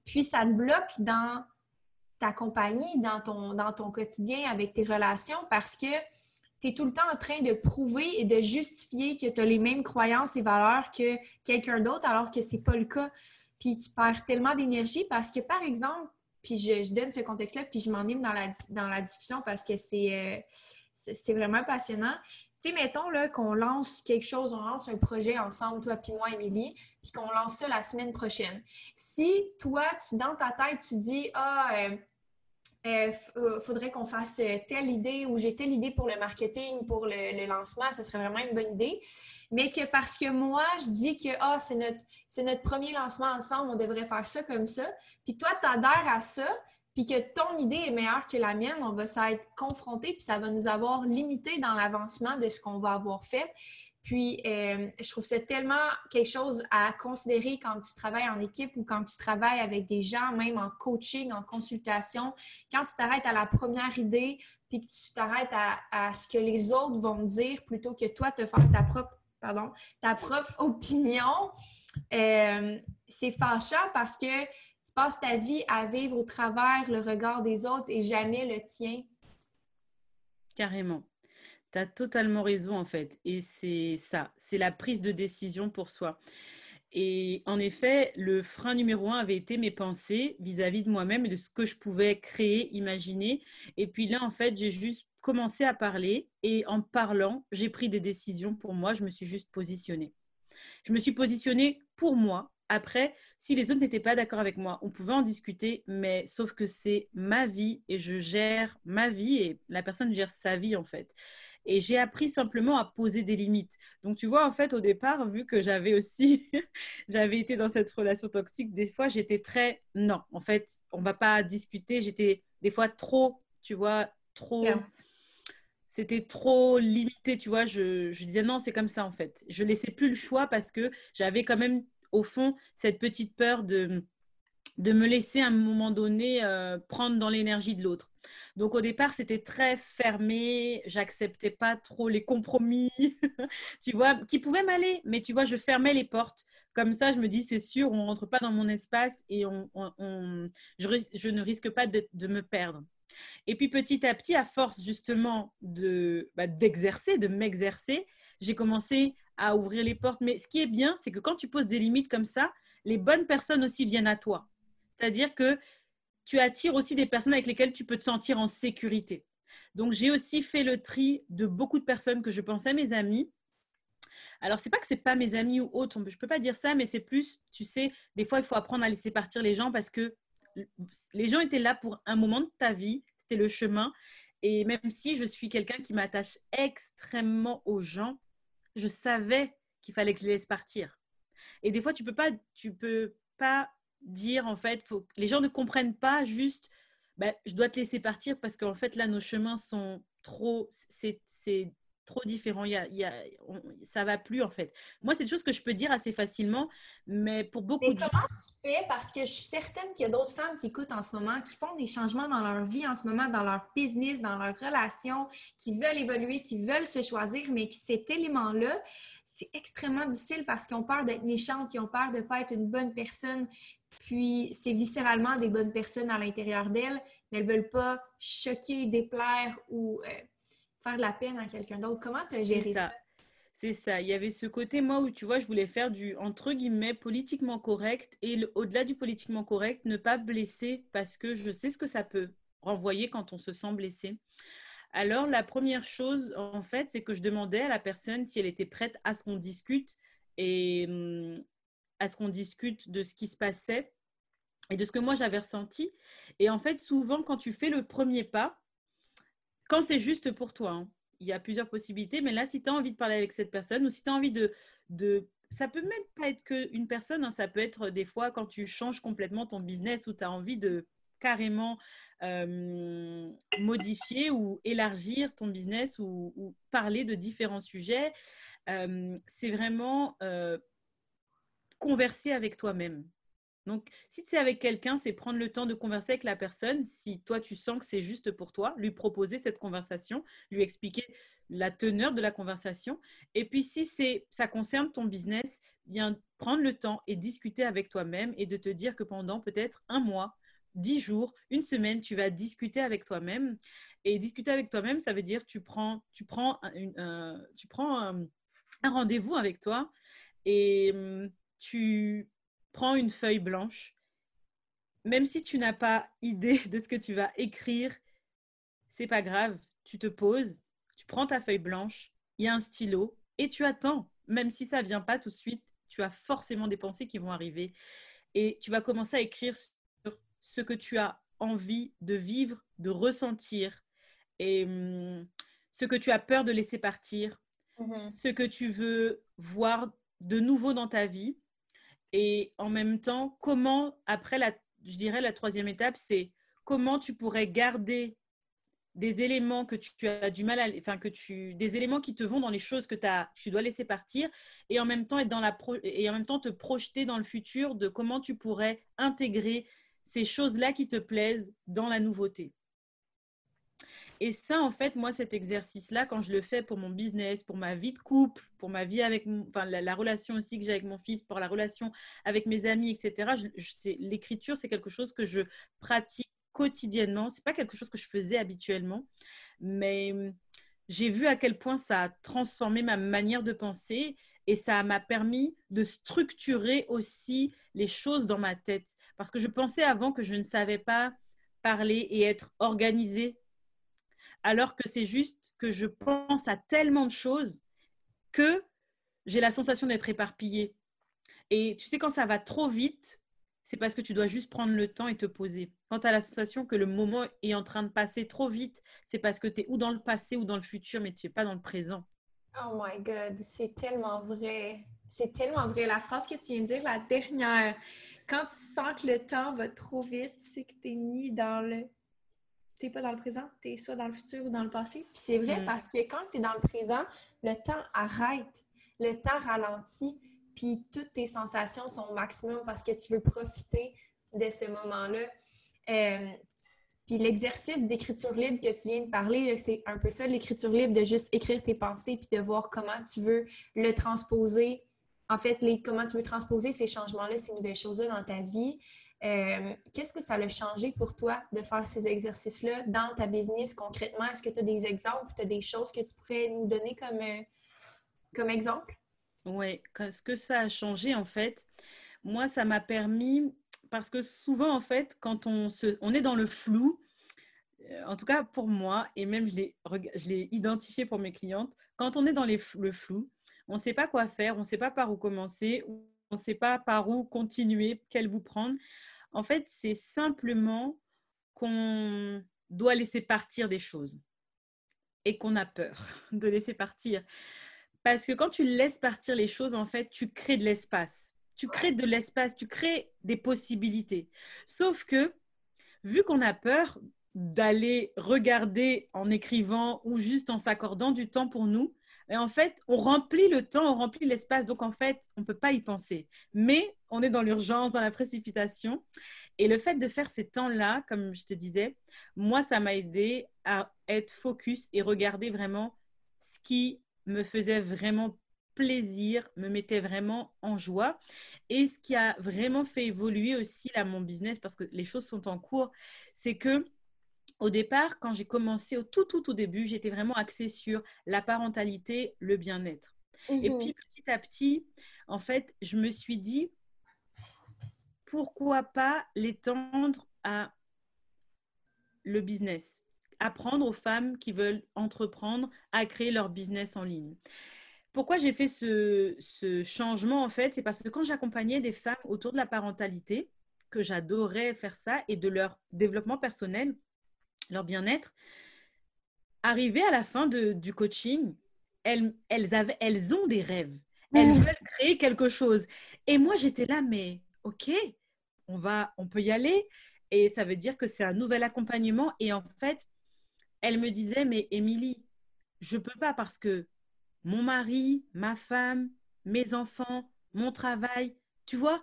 Puis ça te bloque dans ta compagnie, dans ton, dans ton quotidien avec tes relations parce que tu es tout le temps en train de prouver et de justifier que tu as les mêmes croyances et valeurs que quelqu'un d'autre alors que ce n'est pas le cas puis tu perds tellement d'énergie parce que, par exemple, puis je, donne ce contexte-là, puis je m'enlève dans la, dans la discussion parce que c'est euh, vraiment passionnant. Tu sais, mettons qu'on lance quelque chose, on lance un projet ensemble, toi puis moi, Émilie, puis qu'on lance ça la semaine prochaine. Si toi, tu, dans ta tête, tu dis Ah, euh, il euh, faudrait qu'on fasse telle idée ou j'ai telle idée pour le marketing, pour le, le lancement, ce serait vraiment une bonne idée mais que parce que moi, je dis que ah, c'est notre, notre premier lancement ensemble, on devrait faire ça comme ça, puis toi, tu adhères à ça, puis que ton idée est meilleure que la mienne, on va s'être confronté, puis ça va nous avoir limité dans l'avancement de ce qu'on va avoir fait. Puis, euh, je trouve ça tellement quelque chose à considérer quand tu travailles en équipe ou quand tu travailles avec des gens, même en coaching, en consultation. Quand tu t'arrêtes à la première idée, puis que tu t'arrêtes à, à, ce que les autres vont dire plutôt que toi te faire ta propre pardon, ta propre opinion, euh, c'est fâchant parce que tu passes ta vie à vivre au travers le regard des autres et jamais le tien. Carrément. Tu totalement raison en fait. Et c'est ça, c'est la prise de décision pour soi. Et en effet, le frein numéro un avait été mes pensées vis-à-vis -vis de moi-même et de ce que je pouvais créer, imaginer. Et puis là, en fait, j'ai juste commencé à parler et en parlant, j'ai pris des décisions pour moi, je me suis juste positionnée. Je me suis positionnée pour moi, après, si les autres n'étaient pas d'accord avec moi, on pouvait en discuter, mais sauf que c'est ma vie et je gère ma vie et la personne gère sa vie en fait. Et j'ai appris simplement à poser des limites. Donc tu vois, en fait, au départ, vu que j'avais aussi, j'avais été dans cette relation toxique, des fois j'étais très, non, en fait, on va pas discuter. J'étais des fois trop, tu vois, trop c'était trop limité, tu vois. Je, je disais non, c'est comme ça en fait. Je laissais plus le choix parce que j'avais quand même au fond cette petite peur de, de me laisser à un moment donné euh, prendre dans l'énergie de l'autre. Donc au départ, c'était très fermé, j'acceptais pas trop les compromis, tu vois, qui pouvaient m'aller, mais tu vois, je fermais les portes. Comme ça, je me dis, c'est sûr, on rentre pas dans mon espace et on, je, ne risque pas de, de me perdre. Et puis petit à petit, à force justement de bah, d'exercer, de m'exercer, j'ai commencé à ouvrir les portes. Mais ce qui est bien, c'est que quand tu poses des limites comme ça, les bonnes personnes aussi viennent à toi. C'est-à-dire que tu attires aussi des personnes avec lesquelles tu peux te sentir en sécurité. Donc j'ai aussi fait le tri de beaucoup de personnes que je pensais mes amis. Alors c'est pas que c'est pas mes amis ou autres, je peux pas dire ça, mais c'est plus, tu sais, des fois il faut apprendre à laisser partir les gens parce que les gens étaient là pour un moment de ta vie, c'était le chemin. Et même si je suis quelqu'un qui m'attache extrêmement aux gens, je savais qu'il fallait que je les laisse partir. Et des fois, tu peux peux pas dire en fait, faut, les gens ne comprennent pas juste, bah, je dois te laisser partir parce qu'en fait là, nos chemins sont trop, c'est trop différent. Il y a, il y a, ça va plus en fait. Moi, c'est des choses que je peux dire assez facilement, mais pour beaucoup de gens. Comment tu fais? Parce que je suis certaine qu'il y a d'autres femmes qui écoutent en ce moment, qui font des changements dans leur vie en ce moment, dans leur business, dans leur relation, qui veulent évoluer, qui veulent se choisir, mais qui cet élément-là, c'est extrêmement difficile parce qu'ils ont peur d'être méchantes, ils ont peur de ne pas être une bonne personne. Puis, c'est viscéralement des bonnes personnes à l'intérieur d'elles, mais elles ne veulent pas choquer, déplaire ou euh, faire de la peine à quelqu'un d'autre. Comment tu as géré ça? C'est ça. Il y avait ce côté, moi, où tu vois, je voulais faire du, entre guillemets, politiquement correct et au-delà du politiquement correct, ne pas blesser parce que je sais ce que ça peut renvoyer quand on se sent blessé. Alors, la première chose, en fait, c'est que je demandais à la personne si elle était prête à ce qu'on discute et hum, à ce qu'on discute de ce qui se passait et de ce que moi j'avais ressenti. Et en fait, souvent, quand tu fais le premier pas, quand c'est juste pour toi, hein, il y a plusieurs possibilités, mais là, si tu as envie de parler avec cette personne ou si tu as envie de, de... Ça peut même pas être qu'une personne, hein, ça peut être des fois quand tu changes complètement ton business ou tu as envie de carrément euh, modifier ou élargir ton business ou, parler de différents sujets. Euh, c'est vraiment euh, converser avec toi-même. Donc, si es avec quelqu'un, c'est prendre le temps de converser avec la personne. Si toi, tu sens que c'est juste pour toi, lui proposer cette conversation, lui expliquer la teneur de la conversation. Et puis, si c'est, ça concerne ton business, bien prendre le temps et discuter avec toi-même et de te dire que pendant peut-être un mois, dix jours, une semaine, tu vas discuter avec toi-même. Et discuter avec toi-même, ça veut dire tu prends, tu prends, tu prends un, un rendez-vous avec toi et hum, tu prends une feuille blanche. Même si tu n'as pas idée de ce que tu vas écrire, c'est pas grave. Tu te poses, tu prends ta feuille blanche, il y a un stylo et tu attends. Même si ça vient pas tout de suite, tu as forcément des pensées qui vont arriver et tu vas commencer à écrire sur ce que tu as envie de vivre, de ressentir et hum, ce que tu as peur de laisser partir, mm-hmm. ce que tu veux voir de nouveau dans ta vie et en même temps, comment, après, la, je dirais, la troisième étape, c'est comment tu pourrais garder des éléments que tu, as du mal à, enfin que tu, des éléments qui te vont dans les choses que tu dois laisser partir, et en même temps être dans la et en même temps te projeter dans le futur de comment tu pourrais intégrer ces choses-là qui te plaisent dans la nouveauté. Et ça, en fait, moi, cet exercice-là, quand je le fais pour mon business, pour ma vie de couple, pour ma vie avec, enfin, la, relation aussi que j'ai avec mon fils, pour la relation avec mes amis, etc. L'écriture, c'est quelque chose que je pratique quotidiennement. C'est pas quelque chose que je faisais habituellement, mais hum, j'ai vu à quel point ça a transformé ma manière de penser et ça m'a permis de structurer aussi les choses dans ma tête. Parce que je pensais avant que je ne savais pas parler et être organisée alors que c'est juste que je pense à tellement de choses que j'ai la sensation d'être éparpillée. Et tu sais, quand ça va trop vite, c'est parce que tu dois juste prendre le temps et te poser. Quand tu as la sensation que le moment est en train de passer trop vite, c'est parce que tu es ou dans le passé ou dans le futur, mais tu n'es pas dans le présent. Oh my God, c'est tellement vrai. C'est tellement vrai. La phrase que tu viens de dire, la dernière, quand tu sens que le temps va trop vite, c'est que tu ni dans le. Tu pas dans le présent, tu es soit dans le futur ou dans le passé. Puis c'est vrai mm. parce que quand tu es dans le présent, le temps arrête, le temps ralentit, puis toutes tes sensations sont au maximum parce que tu veux profiter de ce moment-là. Euh, puis l'exercice d'écriture libre que tu viens de parler, c'est un peu ça, l'écriture libre, de juste écrire tes pensées puis de voir comment tu veux le transposer. En fait, les, comment tu veux transposer ces changements-là, ces nouvelles choses-là dans ta vie. Euh, qu'est-ce que ça a changé pour toi de faire ces exercices-là dans ta business concrètement? Est-ce que tu as des exemples, tu as des choses que tu pourrais nous donner comme, euh, comme exemple? Oui, ce que ça a changé, en fait, moi, ça m'a permis, parce que souvent, en fait, quand on, se, on est dans le flou, euh, en tout cas pour moi, et même je l'ai identifié pour mes clientes, quand on est dans les, le flou, on ne sait pas quoi faire, on ne sait pas par où commencer, ne sait pas par où continuer, quel vous prendre. En fait, c'est simplement qu'on doit laisser partir des choses et qu'on a peur de laisser partir. Parce que quand tu laisses partir les choses, en fait, tu crées de l'espace. Tu crées de l'espace, tu crées des possibilités. Sauf que, vu qu'on a peur d'aller regarder en écrivant ou juste en s'accordant du temps pour nous, et en fait, on remplit le temps, on remplit l'espace, donc en fait, on ne peut pas y penser. Mais on est dans l'urgence, dans la précipitation. Et le fait de faire ces temps-là, comme je te disais, moi, ça m'a aidé à être focus et regarder vraiment ce qui me faisait vraiment plaisir, me mettait vraiment en joie. Et ce qui a vraiment fait évoluer aussi mon business, parce que les choses sont en cours, c'est que au départ, quand j'ai commencé au tout, tout, au début, j'étais vraiment axée sur la parentalité, le bien-être. Et mhm. puis petit à petit, en fait, je me suis dit, pourquoi pas l'étendre à le business Apprendre aux femmes qui veulent entreprendre à créer leur business en ligne. Pourquoi j'ai fait ce, ce, changement, en fait, c'est parce que quand j'accompagnais des femmes autour de la parentalité, que j'adorais faire ça, et de leur développement personnel, leur bien-être, arriver à la fin de, du coaching, elles, elles, avaient, elles ont des rêves. Elles mmh. veulent créer quelque chose. Et moi, j'étais là, mais OK, on, va, on peut y aller. Et ça veut dire que c'est un nouvel accompagnement. Et en fait, elle me disait, mais Émilie, je ne peux pas parce que mon mari, ma femme, mes enfants, mon travail, tu vois,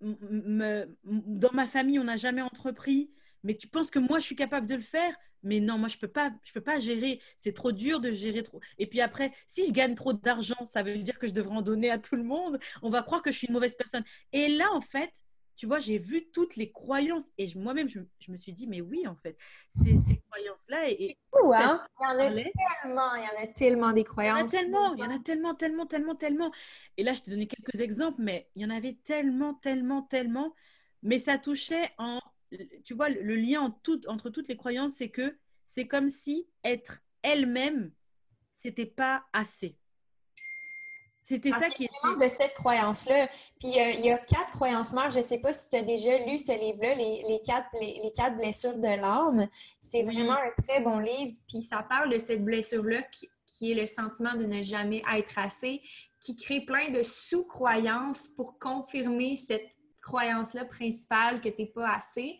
dans ma famille, on n'a jamais entrepris mais tu penses que moi je suis capable de le faire? Mais non, moi je peux pas, je peux pas gérer. C'est trop dur de gérer trop. Et puis après, si je gagne trop d'argent, ça veut dire que je devrais en donner à tout le monde? On va croire que je suis une mauvaise personne. Et là, en fait, tu vois, j'ai vu toutes les croyances et moi-même, je, me suis dit, mais oui, en fait, ces, ces croyances-là. Et, fou, hein? Il y en a tellement, il y en a tellement des croyances. Il y en a tellement, il y en a tellement, tellement, tellement, tellement. Et là, je t'ai donné quelques exemples, mais il y en avait tellement, tellement, tellement. Mais ça touchait en tu vois, le lien entre toutes les croyances, c'est que c'est comme si être elle-même, c'était pas assez. C'était ça qui était. de cette croyance-là. Puis euh, il y a quatre croyances mères. Je ne sais pas si tu as déjà lu ce livre-là, les, quatre, les, quatre blessures de l'âme. C'est vraiment un très bon livre. Puis ça parle de cette blessure-là qui, qui, est le sentiment de ne jamais être assez, qui crée plein de sous-croyances pour confirmer cette croyance-là principale que tu n'es pas assez.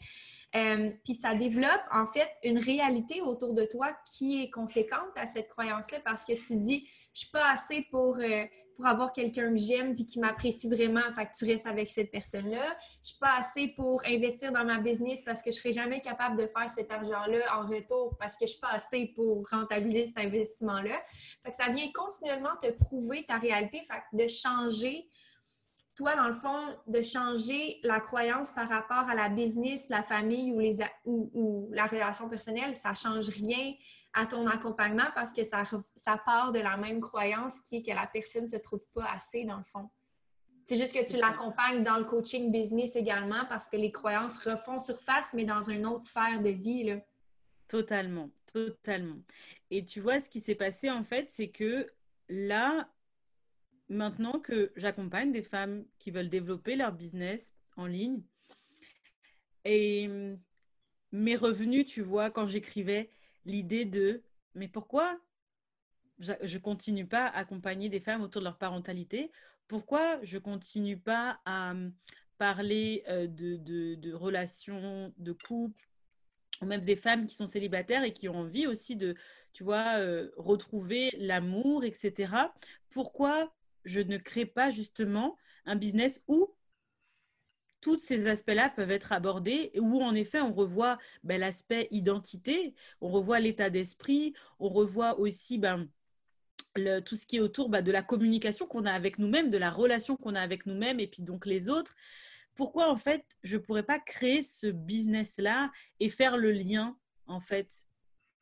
Euh, puis ça développe en fait une réalité autour de toi qui est conséquente à cette croyance-là parce que tu dis je suis pas assez pour, euh, pour avoir quelqu'un que j'aime puis qui m'apprécie vraiment, fait tu restes avec cette personne-là. Je suis pas assez pour investir dans ma business parce que je serai jamais capable de faire cet argent-là en retour parce que je suis pas assez pour rentabiliser cet investissement-là. Fait que ça vient continuellement te prouver ta réalité, fait de changer toi, dans le fond, de changer la croyance par rapport à la business, la famille ou, les, ou, la relation personnelle, ça ne change rien à ton accompagnement parce que ça, ça part de la même croyance qui est que la personne ne se trouve pas assez, dans le fond. C'est juste que tu l'accompagnes dans le coaching business également parce que les croyances refont surface, mais dans une autre sphère de vie. Là. Totalement, totalement. Et tu vois, ce qui s'est passé, en fait, c'est que là, maintenant que j'accompagne des femmes qui veulent développer leur business en ligne. Et hum, mes revenus, tu vois, quand j'écrivais l'idée de mais pourquoi je continue pas à accompagner des femmes autour de leur parentalité? Pourquoi je continue pas à hum, parler euh, de, de, relations de couple ou même des femmes qui sont célibataires et qui ont envie aussi de, tu vois, euh, retrouver l'amour, etc. Pourquoi je ne crée pas justement un business où tous ces aspects-là peuvent être abordés, où en effet on revoit ben, l'aspect identité, on revoit l'état d'esprit, on revoit aussi ben, le, tout ce qui est autour ben, de la communication qu'on a avec nous-mêmes, de la relation qu'on a avec nous-mêmes et puis donc les autres. Pourquoi en fait je ne pourrais pas créer ce business-là et faire le lien en fait?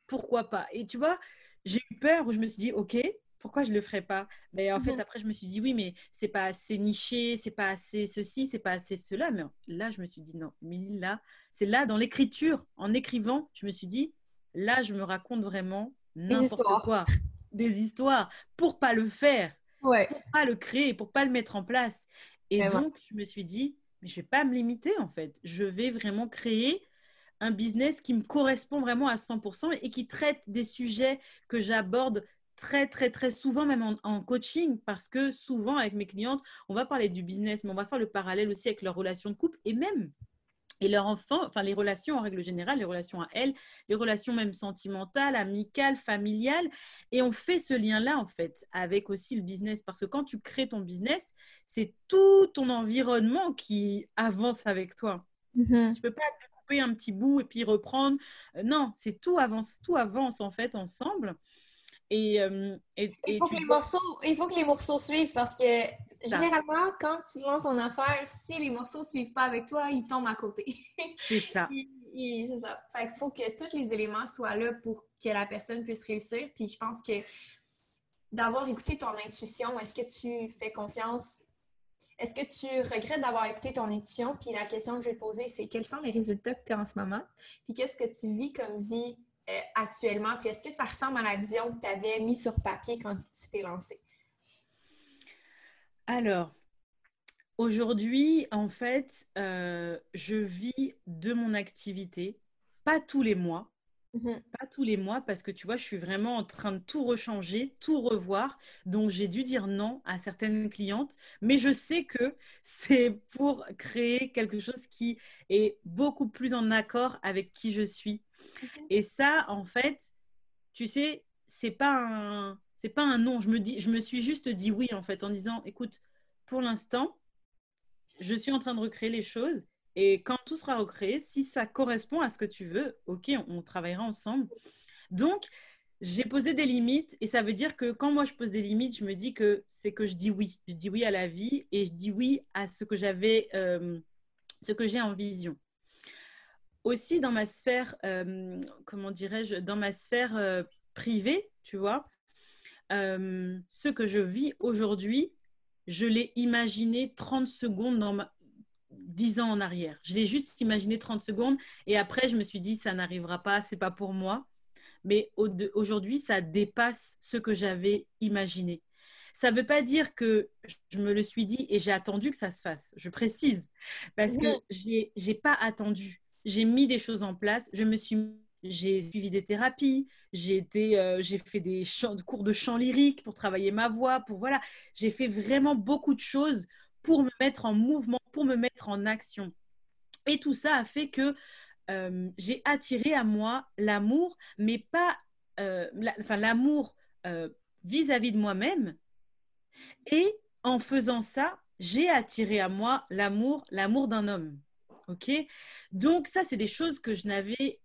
Pourquoi pas? Et tu vois, j'ai eu peur où je me suis dit, ok, pourquoi je le ferais pas? Mais en fait, mhm. après, je me suis dit oui, mais c'est pas assez niché, c'est pas assez ceci, c'est pas assez cela. Mais là, je me suis dit non, mais là, c'est là dans l'écriture, en écrivant, je me suis dit là, je me raconte vraiment n'importe quoi, des histoires pour pas le faire, ouais. pour pas le créer, pour pas le mettre en place. Et donc, je me suis dit mais je vais pas me limiter en fait. Je vais vraiment créer un business qui me correspond vraiment à 100% et qui traite des sujets que j'aborde très, très, très souvent, même en, coaching, parce que souvent, avec mes clientes, on va parler du business, mais on va faire le parallèle aussi avec leur relation de couple et même et leur enfant, enfin les relations en règle générale, les relations à elles, les relations même sentimentales, amicales, familiales. Et on fait ce lien-là, en fait, avec aussi le business. Parce que quand tu crées ton business, c'est tout ton environnement qui avance avec toi. Je mm-hmm. ne Tu peux pas couper un petit bout et puis reprendre. Euh, non, c'est tout avance, tout avance, en fait, ensemble. Euh, et, il, faut que les morceaux, il faut que les morceaux suivent parce que généralement, quand tu lances en affaire, si les morceaux ne suivent pas avec toi, ils tombent à côté. C'est ça. c'est ça. Fait qu'il faut que tous les éléments soient là pour que la personne puisse réussir. Puis je pense que d'avoir écouté ton intuition, est-ce que tu fais confiance? Est-ce que tu regrettes d'avoir écouté ton intuition? Puis la question que je vais te poser, c'est quels sont les résultats que tu as en ce moment? Puis qu'est-ce que tu vis comme vie actuellement? Puis est-ce que ça ressemble à la vision que tu avais mise sur papier quand tu t'es lancé? Alors, aujourd'hui, en fait, euh, je vis de mon activité, pas tous les mois. Mhm. Pas tous les mois parce que tu vois, je suis vraiment en train de tout rechanger, tout revoir. Donc, j'ai dû dire non à certaines clientes, mais je sais que c'est pour créer quelque chose qui est beaucoup plus en accord avec qui je suis. Mhm. Et ça, en fait, tu sais, c'est pas un, c'est pas un non. Je me dis, je me suis juste dit oui en fait en disant, écoute, pour l'instant, je suis en train de recréer les choses et quand tout sera recréé, si ça correspond à ce que tu veux, ok, on, travaillera ensemble. Donc, j'ai posé des limites et ça veut dire que quand moi je pose des limites, je me dis que c'est que je dis oui. Je dis oui à la vie et je dis oui à ce que j'avais, euh, ce que j'ai en vision. Aussi dans ma sphère, euh, comment dirais-je, dans ma sphère euh, privée, tu vois, ce que je vis aujourd'hui, je l'ai imaginé 30 secondes dans ma, 10 ans en arrière. Je l'ai juste imaginé 30 secondes et après, je me suis dit, ça n'arrivera pas, c'est pas pour moi. Mais aujourd'hui, ça dépasse ce que j'avais imaginé. Ça ne veut pas dire que je me le suis dit et j'ai attendu que ça se fasse. Je précise. Parce que je n'ai pas attendu. J'ai mis des choses en place. Je me suis j'ai suivi des thérapies, j'ai euh, j'ai fait des cours de chant lyrique pour travailler ma voix, pour voilà, j'ai fait vraiment beaucoup de choses pour me mettre en mouvement, pour me mettre en action. Et tout ça a fait que euh, j'ai attiré à moi l'amour, mais pas, euh, l'amour euh, vis-à-vis de moi-même. Et en faisant ça, j'ai attiré à moi l'amour, l'amour d'un homme. Donc ça, c'est des choses que je n'avais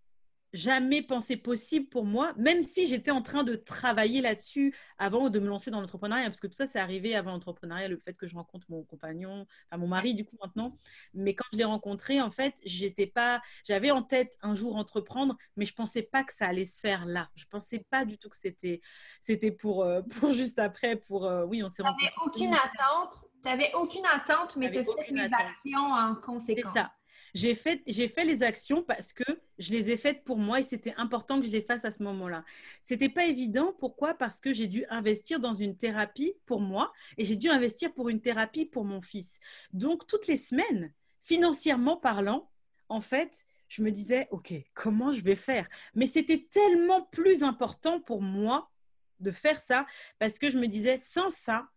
jamais pensé possible pour moi, même si j'étais en train de travailler là-dessus avant de me lancer dans l'entrepreneuriat, parce que tout ça, c'est arrivé avant l'entrepreneuriat, le fait que je rencontre mon compagnon, enfin mon mari du coup maintenant. Mais quand je l'ai rencontré, en fait, j'étais pas, j'avais en tête un jour entreprendre, mais je pensais pas que ça allait se faire là. Je pensais pas du tout que c'était, c'était pour, euh, pour juste après, pour, euh, oui, on s'est rencontrés. aucune attente, tu n'avais aucune attente, mais tu fait les actions en conséquence. C'est ça. J'ai fait, j'ai fait les actions parce que je les ai faites pour moi et c'était important que je les fasse à ce moment-là. C'était pas évident. Pourquoi? Parce que j'ai dû investir dans une thérapie pour moi et j'ai dû investir pour une thérapie pour mon fils. Donc, toutes les semaines, financièrement parlant, en fait, je me disais, OK, comment je vais faire? Mais c'était tellement plus important pour moi de faire ça parce que je me disais, sans ça,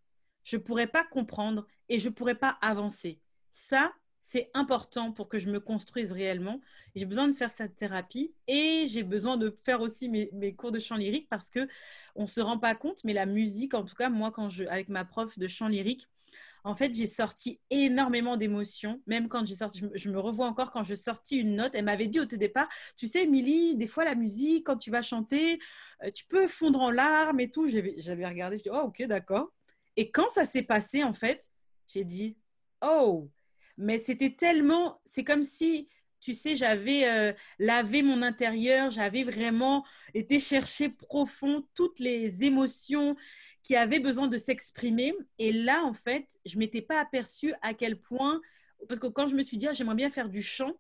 je ne pourrais pas comprendre et je ne pourrais pas avancer. Ça, c'est important pour que je me construise réellement. J'ai besoin de faire cette thérapie et j'ai besoin de faire aussi mes, cours de chant lyrique parce que on se rend pas compte, mais la musique, en tout cas moi, quand je avec ma prof de chant lyrique, en fait, j'ai sorti énormément d'émotions. Même quand j'ai sorti, je, me revois encore quand je sortis une note. Elle m'avait dit au tout départ, tu sais, Émilie, des fois la musique, quand tu vas chanter, euh, tu peux fondre en larmes et tout. J'avais regardé, je dis, oh ok, d'accord. Et quand ça s'est passé, en fait, j'ai dit, oh, mais c'était tellement, c'est comme si, tu sais, j'avais euh, lavé mon intérieur, j'avais vraiment été chercher profond toutes les émotions qui avaient besoin de s'exprimer. Et là, en fait, je m'étais pas aperçue à quel point, parce que quand je me suis dit, ah, j'aimerais bien faire du chant,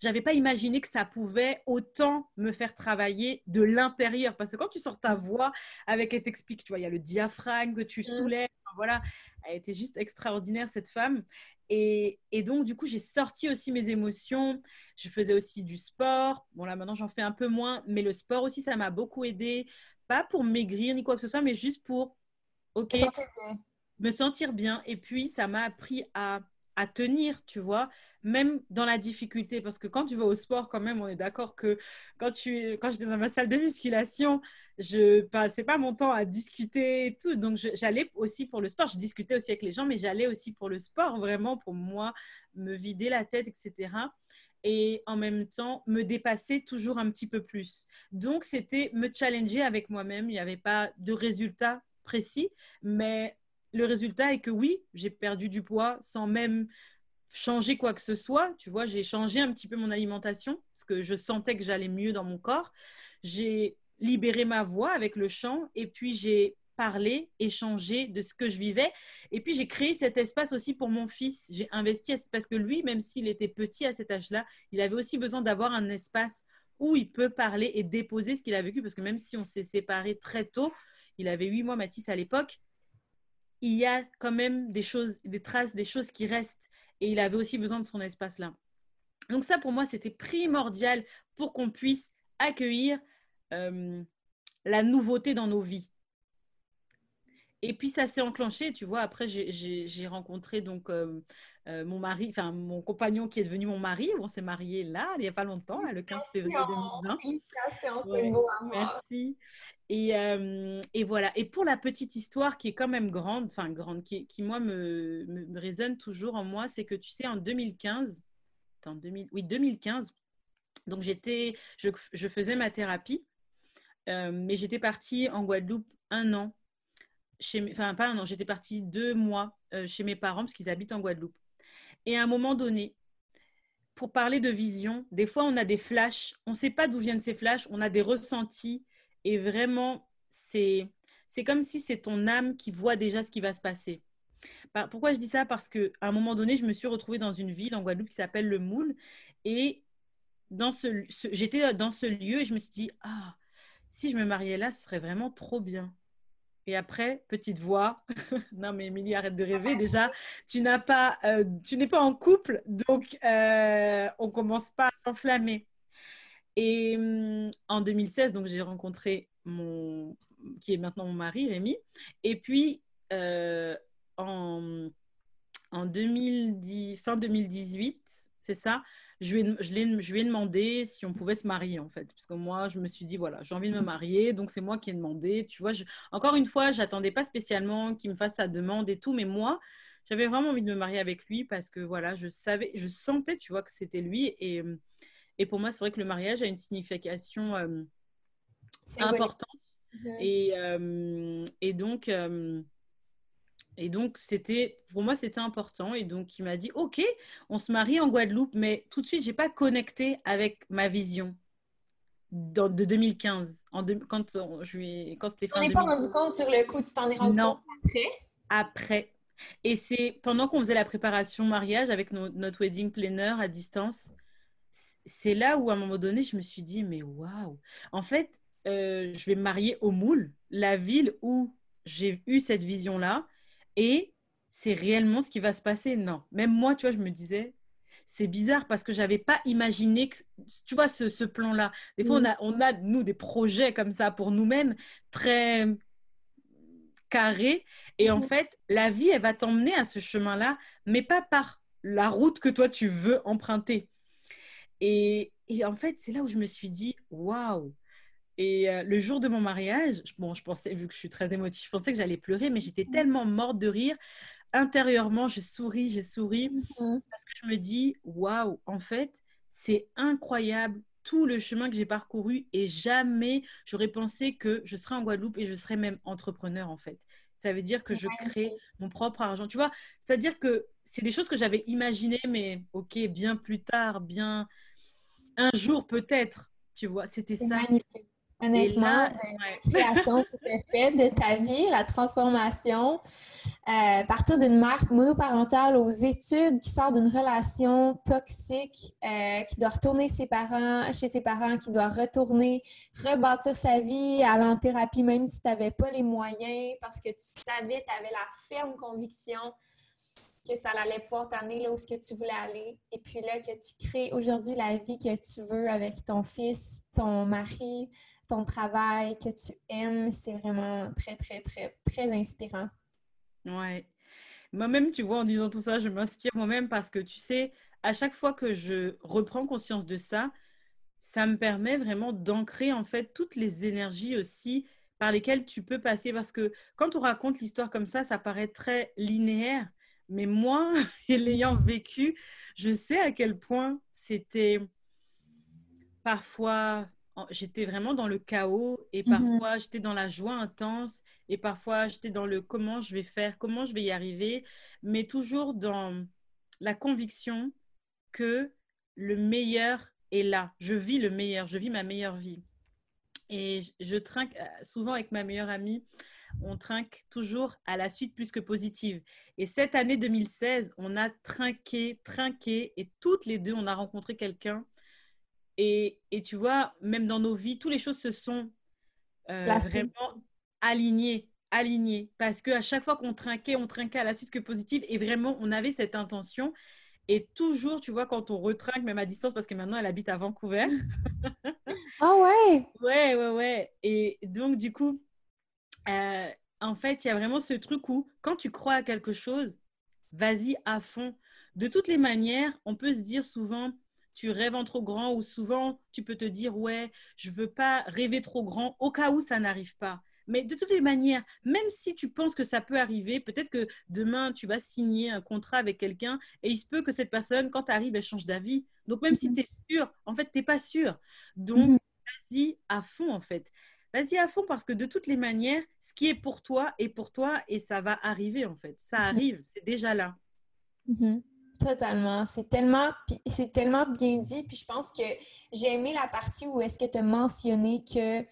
j'avais pas imaginé que ça pouvait autant me faire travailler de l'intérieur. Parce que quand tu sors ta voix avec, elle t'explique, tu vois, il y a le diaphragme que tu mmh. soulèves, voilà. Elle était juste extraordinaire, cette femme. Et, et donc, du coup, j'ai sorti aussi mes émotions. Je faisais aussi du sport. Bon, là, maintenant, j'en fais un peu moins. Mais le sport aussi, ça m'a beaucoup aidé. Pas pour maigrir ni quoi que ce soit, mais juste pour, OK, me sentir bien. Et puis, ça m'a appris à à tenir, tu vois, même dans la difficulté. Parce que quand tu vas au sport, quand même, on est d'accord que quand, tu, quand j'étais dans ma salle de musculation, je passais pas mon temps à discuter et tout. Donc, j'allais aussi pour le sport. Je discutais aussi avec les gens, mais j'allais aussi pour le sport, vraiment, pour moi, me vider la tête, etc. Et en même temps, me dépasser toujours un petit peu plus. Donc, c'était me challenger avec moi-même. Il n'y avait pas de résultat précis, mais le résultat est que oui, j'ai perdu du poids sans même changer quoi que ce soit. Tu vois, j'ai changé un petit peu mon alimentation parce que je sentais que j'allais mieux dans mon corps. J'ai libéré ma voix avec le chant et puis j'ai parlé, échangé de ce que je vivais. Et puis j'ai créé cet espace aussi pour mon fils. J'ai investi parce que lui, même s'il était petit à cet âge-là, il avait aussi besoin d'avoir un espace où il peut parler et déposer ce qu'il a vécu. Parce que même si on s'est séparés très tôt, il avait huit mois, Mathis, à l'époque, il y a quand même des choses, des traces, des choses qui restent. Et il avait aussi besoin de son espace-là. Donc ça, pour moi, c'était primordial pour qu'on puisse accueillir euh, la nouveauté dans nos vies. Et puis ça s'est enclenché, tu vois. Après, j'ai rencontré donc euh, euh, mon mari, enfin mon compagnon qui est devenu mon mari. On s'est marié là, il n'y a pas longtemps, le 15 février 2020. merci. Et, euh, et, voilà. Et pour la petite histoire qui est quand même grande, enfin grande, qui, qui moi me, me, résonne toujours en moi, c'est que tu sais, en 2015, en 2000, oui 2015, donc j'étais, je, je, faisais ma thérapie, mais j'étais partie en Guadeloupe un an enfin pas j'étais partie deux mois euh, chez mes parents parce qu'ils habitent en Guadeloupe. Et à un moment donné, pour parler de vision, des fois on a des flashs, on ne sait pas d'où viennent ces flashs, on a des ressentis et vraiment c'est c'est comme si c'est ton âme qui voit déjà ce qui va se passer. Pourquoi je dis ça? Parce qu'à un moment donné, je me suis retrouvée dans une ville en Guadeloupe qui s'appelle Le Moule et dans ce j'étais dans ce lieu et je me suis dit ah si je me mariais là, ce serait vraiment trop bien. Et après, petite voix, non mais Émilie, arrête de rêver. Déjà, tu n'as pas, euh, tu n'es pas en couple, donc euh, on commence pas à s'enflammer. Et hum, en 2016, donc j'ai rencontré mon, qui est maintenant mon mari, Rémi. Et puis euh, en, en 2010, fin 2018, c'est ça, je lui, ai, je, lui ai demandé si on pouvait se marier, en fait. Parce que moi, je me suis dit, voilà, j'ai envie de me marier, donc c'est moi qui ai demandé. Tu vois, encore une fois, j'attendais pas spécialement qu'il me fasse sa demande et tout, mais moi, j'avais vraiment envie de me marier avec lui parce que, voilà, je savais, je sentais, tu vois, que c'était lui. Et, et pour moi, c'est vrai que le mariage a une signification euh, importante. Et, euh, et donc, euh, et donc, c'était, pour moi, c'était important. Et donc, il m'a dit, OK, on se marie en Guadeloupe, mais tout de suite, je n'ai pas connecté avec ma vision de 2015, en quand, je quand c'était fin Tu t'en es pas rendu compte sur le coup, tu t'en es rendu compte après? Après. Et c'est pendant qu'on faisait la préparation mariage avec notre wedding planner à distance, c'est là où à un moment donné, je me suis dit, mais waouh, en fait, euh, je vais me marier au Moule, la ville où j'ai eu cette vision-là, et c'est réellement ce qui va se passer. Non, même moi, tu vois, je me disais, c'est bizarre parce que j'avais pas imaginé que, tu vois, ce, plan-là. Des fois, on, a, on a, nous, des projets comme ça pour nous-mêmes, très carrés. Et en fait, la vie, elle va t'emmener à ce chemin-là, mais pas par la route que toi, tu veux emprunter. Et, et en fait, c'est là où je me suis dit, waouh, et euh, le jour de mon mariage, bon, je pensais, vu que je suis très émotive, je pensais que j'allais pleurer, mais j'étais tellement morte de rire. Intérieurement, je souris, j'ai souri, mmh parce que je me dis, waouh, en fait, c'est incroyable tout le chemin que j'ai parcouru et jamais j'aurais pensé que je serais en Guadeloupe et je serais même entrepreneur, en fait. Ça veut dire que je crée mon propre argent. Tu vois, c'est-à-dire que c'est des choses que j'avais imaginées, mais ok, bien plus tard, bien un jour peut-être. Tu vois, c'était ça. Honnêtement, la création que tu as faite de ta vie, la transformation, euh, partir d'une mère monoparentale aux études qui sort d'une relation toxique, euh, qui doit retourner ses parents, chez ses parents, qui doit retourner, rebâtir sa vie, aller en thérapie, même si tu n'avais pas les moyens, parce que tu savais, tu avais la ferme conviction que ça allait pouvoir t'amener là où ce que tu voulais aller. Et puis là, que tu crées aujourd'hui la vie que tu veux avec ton fils, ton mari, ton travail, que tu aimes, c'est vraiment très, très, très, très inspirant. Ouais. Moi-même, tu vois, en disant tout ça, je m'inspire moi-même parce que, tu sais, à chaque fois que je reprends conscience de ça, ça me permet vraiment d'ancrer, en fait, toutes les énergies aussi par lesquelles tu peux passer. Parce que quand on raconte l'histoire comme ça, ça paraît très linéaire. Mais moi, l'ayant vécu, je sais à quel point c'était parfois j'étais vraiment dans le chaos et mmh parfois j'étais dans la joie intense et parfois j'étais dans le comment je vais faire, comment je vais y arriver, mais toujours dans la conviction que le meilleur est là. Je vis le meilleur, je vis ma meilleure vie. Et je trinque euh, souvent avec ma meilleure amie, on trinque toujours à la suite plus que positive. Et cette année 2016, on a trinqué, trinqué et toutes les deux, on a rencontré quelqu'un et, et, tu vois, même dans nos vies, toutes les choses se sont euh, vraiment alignées, alignées. Parce qu'à chaque fois qu'on trinquait, on trinquait à la suite que positive. Et vraiment, on avait cette intention. Et toujours, tu vois, quand on retrinque, même à distance, parce que maintenant, elle habite à Vancouver. Ah ouais Ouais, ouais, ouais. Et donc, du coup, euh, en fait, il y a vraiment ce truc où, quand tu crois à quelque chose, vas-y à fond. De toutes les manières, on peut se dire souvent, tu rêves en trop grand ou souvent tu peux te dire ouais, je veux pas rêver trop grand au cas où ça n'arrive pas. Mais de toutes les manières, même si tu penses que ça peut arriver, peut-être que demain tu vas signer un contrat avec quelqu'un et il se peut que cette personne, quand tu arrives, elle change d'avis. Donc même si mhm. tu es sûr, en fait, tu n'es pas sûr. Donc mhm. vas-y à fond, en fait. Vas-y à fond parce que de toutes les manières, ce qui est pour toi est pour toi et ça va arriver, en fait. Ça mhm. arrive, c'est déjà là. Totalement. C'est tellement, c'est tellement bien dit. Puis je pense que j'ai aimé la partie où est-ce que tu as mentionné que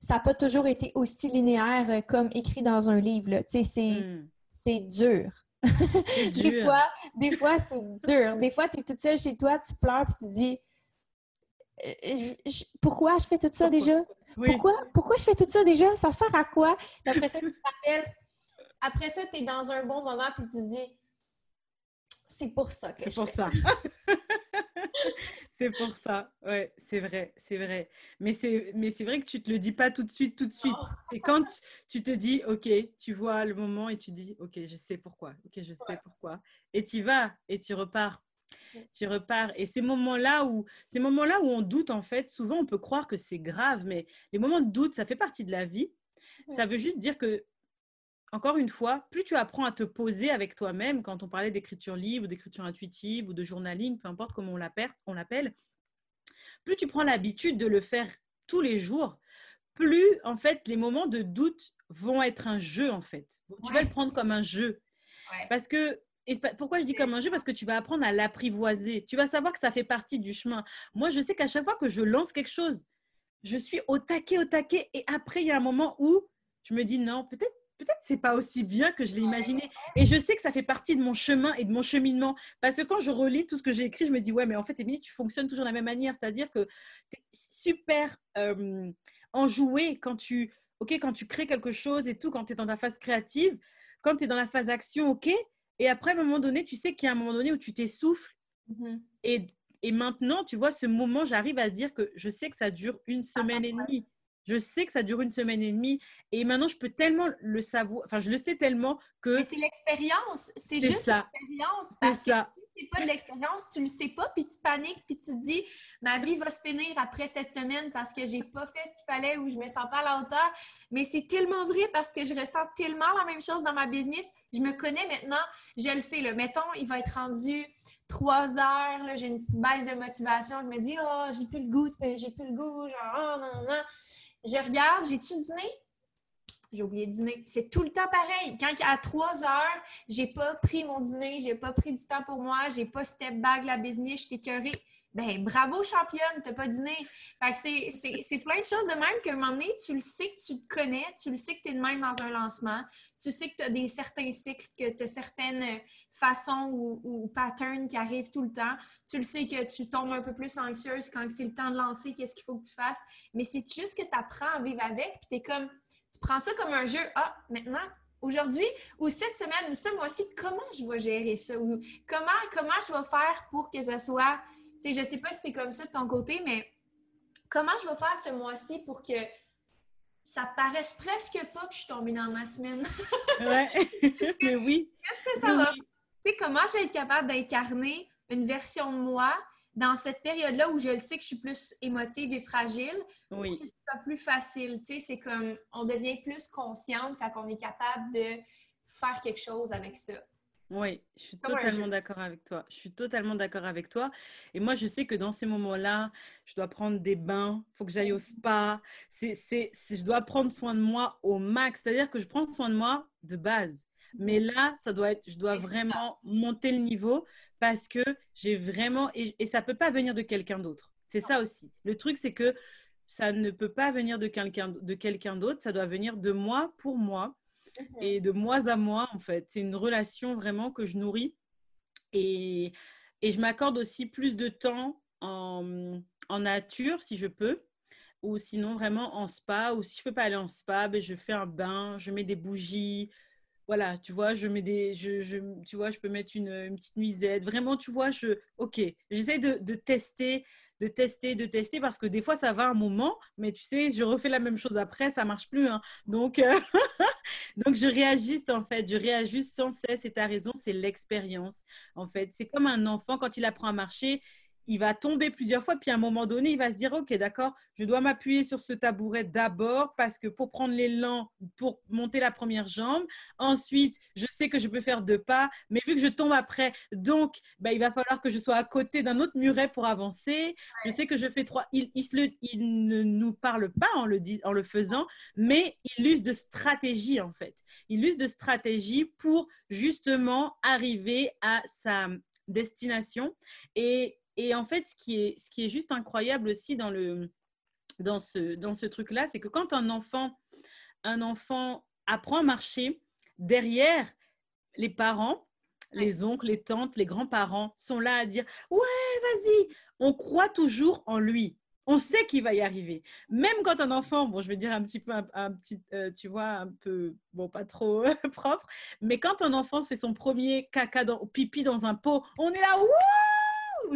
ça n'a pas toujours été aussi linéaire euh, comme écrit dans un livre. Tu sais, hmm. c'est dur. des fois, des fois c'est dur. Des fois, tu es toute seule chez toi, tu pleures puis tu dis euh, Pourquoi je fais tout ça déjà? Pourquoi, pourquoi je fais tout ça déjà? Ça sert à quoi? après ça, tu Après ça, tu es dans un bon moment puis tu dis c'est pour ça que C'est pour ça. c'est pour ça. Ouais, c'est vrai, c'est vrai. Mais c'est mais c'est vrai que tu te le dis pas tout de suite tout de suite. Et quand tu te dis OK, tu vois le moment et tu dis OK, je sais pourquoi. OK, je sais pourquoi. Et tu vas et tu repars. Tu repars. Et ces moments-là où, ces moments-là où on doute, en fait, souvent on peut croire que c'est grave, mais les moments de doute, ça fait partie de la vie. Ça veut juste dire que encore une fois, plus tu apprends à te poser avec toi-même, quand on parlait d'écriture libre, d'écriture intuitive ou de journaling, peu importe comment on l'appelle, plus tu prends l'habitude de le faire tous les jours, plus en fait les moments de doute vont être un jeu en fait. Tu vas le prendre comme un jeu. Parce que et pourquoi je dis comme un jeu? Parce que tu vas apprendre à l'apprivoiser. Tu vas savoir que ça fait partie du chemin. Moi, je sais qu'à chaque fois que je lance quelque chose, je suis au taquet, au taquet. Et après, il y a un moment où je me dis non, peut-être peut-être c'est pas aussi bien que je l'ai imaginé. Et je sais que ça fait partie de mon chemin et de mon cheminement. Parce que quand je relis tout ce que j'ai écrit, je me dis, ouais, mais en fait, Émilie, tu fonctionnes toujours de la même manière. C'est-à-dire que tu es super euh, enjouée quand tu, ok, quand tu crées quelque chose et tout, quand tu es dans ta phase créative, quand tu es dans la phase action, ok. Et après, à un moment donné, tu sais qu'il y a un moment donné où tu t'essouffles. Mm-hmm. Et, et maintenant, tu vois, ce moment, j'arrive à dire que je sais que ça dure une semaine et demie. Je sais que ça dure une semaine et demie. Et maintenant, je peux tellement le savoir. Enfin, je le sais tellement que. Mais c'est l'expérience. C'est juste l'expérience. Parce que ça. si c'est pas de l'expérience, tu le sais pas, puis tu paniques, puis tu te dis, ma vie va se finir après cette semaine parce que j'ai pas fait ce qu'il fallait ou je me sens pas à la hauteur. Mais c'est tellement vrai parce que je ressens tellement la même chose dans ma business. Je me connais maintenant. Je le sais. Là. Mettons, il va être rendu trois heures, j'ai une petite baisse de motivation. Je me dis, oh, j'ai plus le goût, j'ai plus le goût, genre, oh, non, non. Je regarde, j'ai-tu dîné? J'ai oublié de dîner. C'est tout le temps pareil. Quand à 3 heures, j'ai pas pris mon dîner, j'ai pas pris du temps pour moi, j'ai pas step back la business, je t'ai Ben, bravo championne, t'as pas dîné. Fait que c'est plein de choses de même qu'à un moment donné, tu le sais que tu te connais, tu le sais que tu es de même dans un lancement, tu sais que tu as des certains cycles, que tu as certaines façons ou, ou, patterns qui arrivent tout le temps. Tu le sais que tu tombes un peu plus anxieuse quand c'est le temps de lancer, qu'est-ce qu'il faut que tu fasses. Mais c'est juste que tu apprends à vivre avec, puis tu es comme tu prends ça comme un jeu. Ah, maintenant, aujourd'hui ou cette semaine ou ce mois-ci, comment je vais gérer ça? Ou comment, comment je vais faire pour que ça soit. Sais, je sais pas si c'est comme ça de ton côté, mais comment je vais faire ce mois-ci pour que ça paraisse presque pas que je suis tombée dans ma semaine? ouais, mais oui. Qu'est-ce que ça va? Tu sais, comment je vais être capable d'incarner une version de moi dans cette période-là où je le sais que je suis plus émotive et fragile, oui. que c'est plus facile? Tu sais, c'est comme on devient plus consciente, fait qu'on est capable de faire quelque chose avec ça. Oui, je suis totalement d'accord avec toi. Je suis totalement d'accord avec toi. Et moi, je sais que dans ces moments-là, je dois prendre des bains, il faut que j'aille au spa. C'est, c'est, je dois prendre soin de moi au max. C'est-à-dire que je prends soin de moi de base. Mais là, ça doit être, je dois vraiment monter le niveau parce que j'ai vraiment, et, et ça peut pas venir de quelqu'un d'autre. C'est ça aussi. Le truc, c'est que ça ne peut pas venir de quelqu'un de quelqu'un d'autre, ça doit venir de moi pour moi. Et de moi à moi en fait. C'est une relation vraiment que je nourris et, et je m'accorde aussi plus de temps en, en, nature si je peux ou sinon vraiment en spa ou si je peux pas aller en spa, ben je fais un bain, je mets des bougies, voilà, tu vois, je mets des, je, je, tu vois, je peux mettre une, une, petite nuisette. Vraiment, tu vois, je, ok, j'essaie de, de, tester, de tester, de tester, parce que des fois, ça va un moment, mais tu sais, je refais la même chose après, ça marche plus. Hein. Donc, euh, donc, je réajuste en fait, je réajuste sans cesse. Et tu as raison, c'est l'expérience. En fait, c'est comme un enfant quand il apprend à marcher, il va tomber plusieurs fois, puis à un moment donné, il va se dire, OK, d'accord, je dois m'appuyer sur ce tabouret d'abord parce que pour prendre l'élan, pour monter la première jambe, ensuite, je sais que je peux faire deux pas, mais vu que je tombe après, donc, bah, il va falloir que je sois à côté d'un autre muret pour avancer. Je sais que je fais trois. Il, il, ne nous parle pas en le, en le faisant, mais il use de stratégie, en fait. Il use de stratégie pour justement arriver à sa destination. Et et en fait, ce qui est, ce qui est juste incroyable aussi dans, le, dans ce, dans ce truc-là, c'est que quand un enfant, un enfant apprend à marcher, derrière, les parents, les oncles, les tantes, les grands-parents sont là à dire Ouais, vas-y On croit toujours en lui. On sait qu'il va y arriver. Même quand un enfant, bon, je vais dire un petit peu, un, petit, euh, tu vois, un peu, bon, pas trop propre, mais quand un enfant se fait son premier caca, dans, pipi dans un pot, on est là, Wouh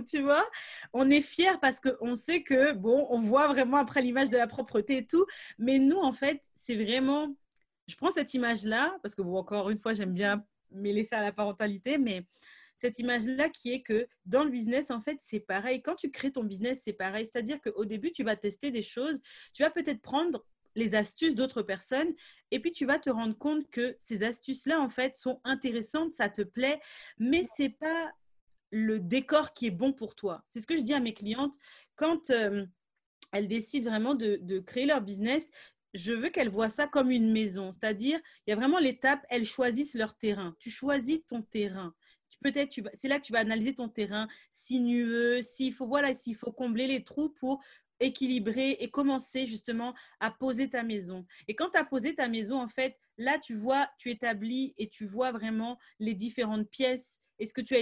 tu vois, on est fier parce qu'on sait que, bon, on voit vraiment après l'image de la propreté et tout. Mais nous, en fait, c'est vraiment. Je prends cette image-là, parce que, bon, encore une fois, j'aime bien mêler ça à la parentalité, mais cette image-là qui est que dans le business, en fait, c'est pareil. Quand tu crées ton business, c'est pareil. C'est-à-dire qu'au début, tu vas tester des choses. Tu vas peut-être prendre les astuces d'autres personnes et puis tu vas te rendre compte que ces astuces-là, en fait, sont intéressantes, ça te plaît, mais c'est pas le décor qui est bon pour toi. C'est ce que je dis à mes clientes quand euh, elles décident vraiment de, créer leur business. Je veux qu'elles voient ça comme une maison, c'est-à-dire il y a vraiment l'étape, elles choisissent leur terrain. Tu choisis ton terrain. Peut-être, c'est là que tu vas analyser ton terrain sinueux, s'il faut, voilà, s'il faut combler les trous pour équilibré et commencer justement à poser ta maison. Et quand tu as posé ta maison, en fait, là, tu vois, tu établis et tu vois vraiment les différentes pièces. Est-ce que, tu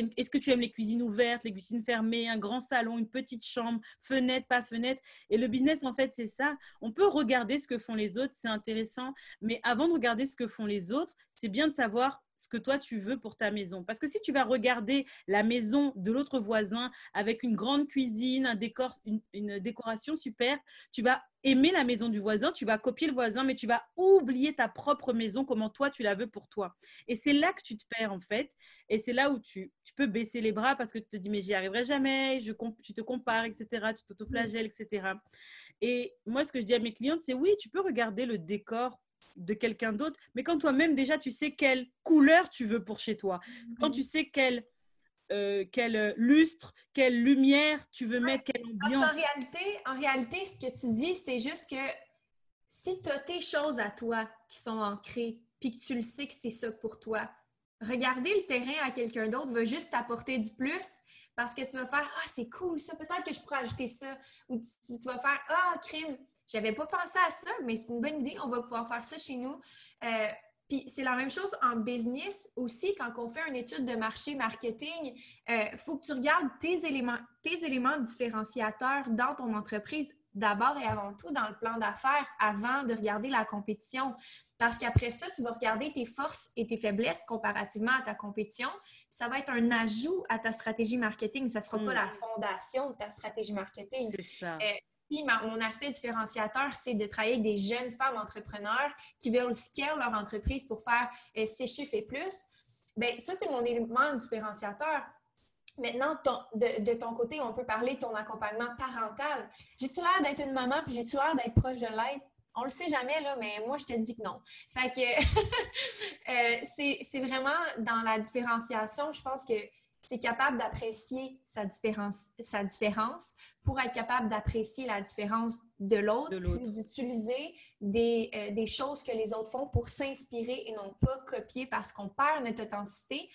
aimes, les cuisines ouvertes, les cuisines fermées, un grand salon, une petite chambre, fenêtre, pas fenêtre? Et le business, en fait, c'est ça. On peut regarder ce que font les autres, c'est intéressant. Mais avant de regarder ce que font les autres, c'est bien de savoir ce que toi tu veux pour ta maison. Parce que si tu vas regarder la maison de l'autre voisin avec une grande cuisine, un décor, une, décoration super, tu vas aimer la maison du voisin, tu vas copier le voisin, mais tu vas oublier ta propre maison, comment toi tu la veux pour toi. Et c'est là que tu te perds en fait. Et c'est là où tu, peux baisser les bras parce que tu te dis, mais j'y arriverai jamais, je, tu te compares, etc., tu t'autoflagelles, etc. Et moi, ce que je dis à mes clientes, c'est oui, tu peux regarder le décor de quelqu'un d'autre, mais quand toi-même déjà tu sais quelle couleur tu veux pour chez toi, quand tu sais quelle, euh, quel lustre, quelle lumière tu veux mettre, quelle ambiance. en réalité, en réalité, ce que tu dis, c'est juste que si tu as tes choses à toi qui sont ancrées, puis que tu le sais que c'est ça pour toi, regarder le terrain à quelqu'un d'autre va juste t'apporter du plus parce que tu vas faire Ah, c'est cool ça, peut-être que je pourrais ajouter ça. Ou tu, tu vas faire Ah, crime, j'avais pas pensé à ça, mais c'est une bonne idée. On va pouvoir faire ça chez nous. Euh, puis c'est la même chose en business aussi, quand on fait une étude de marché marketing, il euh, faut que tu regardes tes éléments, tes éléments différenciateurs dans ton entreprise d'abord et avant tout dans le plan d'affaires avant de regarder la compétition. Parce qu'après ça, tu vas regarder tes forces et tes faiblesses comparativement à ta compétition. Puis ça va être un ajout à ta stratégie marketing. Ça ne sera pas hmm. la fondation de ta stratégie marketing. C'est ça. Euh, mon aspect différenciateur, c'est de travailler avec des jeunes femmes entrepreneurs qui veulent scale leur entreprise pour faire euh, chiffres et plus. Bien, ça, c'est mon élément différenciateur. Maintenant, de, ton côté, on peut parler de ton accompagnement parental. J'ai-tu l'air d'être une maman, puis j'ai-tu l'air d'être proche de l'aide? On le sait jamais, là, mais moi, je te dis que non. Fait que euh, c'est vraiment dans la différenciation, je pense que c'est capable d'apprécier sa différence, sa différence pour être capable d'apprécier la différence de l'autre, d'utiliser des, euh, des, choses que les autres font pour s'inspirer et non pas copier parce qu'on perd notre authenticité,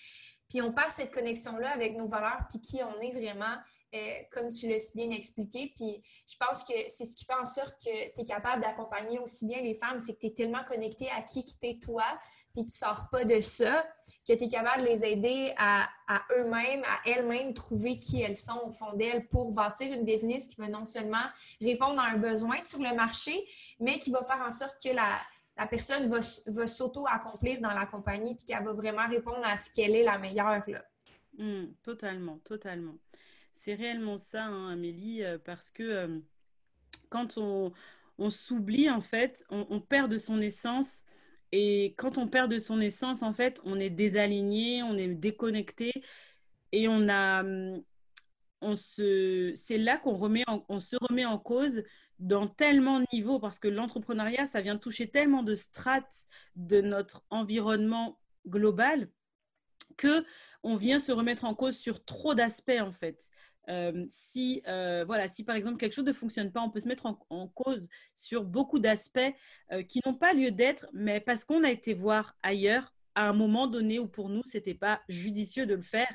puis on perd cette connexion-là avec nos valeurs, puis qui on est vraiment, euh, comme tu l'as bien expliqué. Puis je pense que c'est ce qui fait en sorte que tu es capable d'accompagner aussi bien les femmes, c'est que tu es tellement connecté à qui tu es toi, puis tu sors pas de ça, que tu es capable de les aider à, eux-mêmes, à elles-mêmes trouver qui elles sont au fond d'elles pour bâtir une business qui va non seulement répondre à un besoin sur le marché, mais qui va faire en sorte que la, personne va, s'auto-accomplir dans la compagnie puis qu'elle va vraiment répondre à ce qu'elle est la meilleure. Là. Mmh, totalement, totalement. C'est réellement ça, hein, Amélie, euh, parce que euh, quand on, s'oublie, en fait, on, perd de son essence et quand on perd de son essence, en fait, on est désaligné, on est déconnecté et on a, on se, c'est là qu'on remet, on se remet en cause dans tellement de niveaux parce que l'entrepreneuriat, ça vient toucher tellement de strates de notre environnement global que on vient se remettre en cause sur trop d'aspects en fait. Euh, si, euh, voilà, si par exemple quelque chose ne fonctionne pas, on peut se mettre en, cause sur beaucoup d'aspects euh, qui n'ont pas lieu d'être, mais parce qu'on a été voir ailleurs à un moment donné où pour nous, ce n'était pas judicieux de le faire,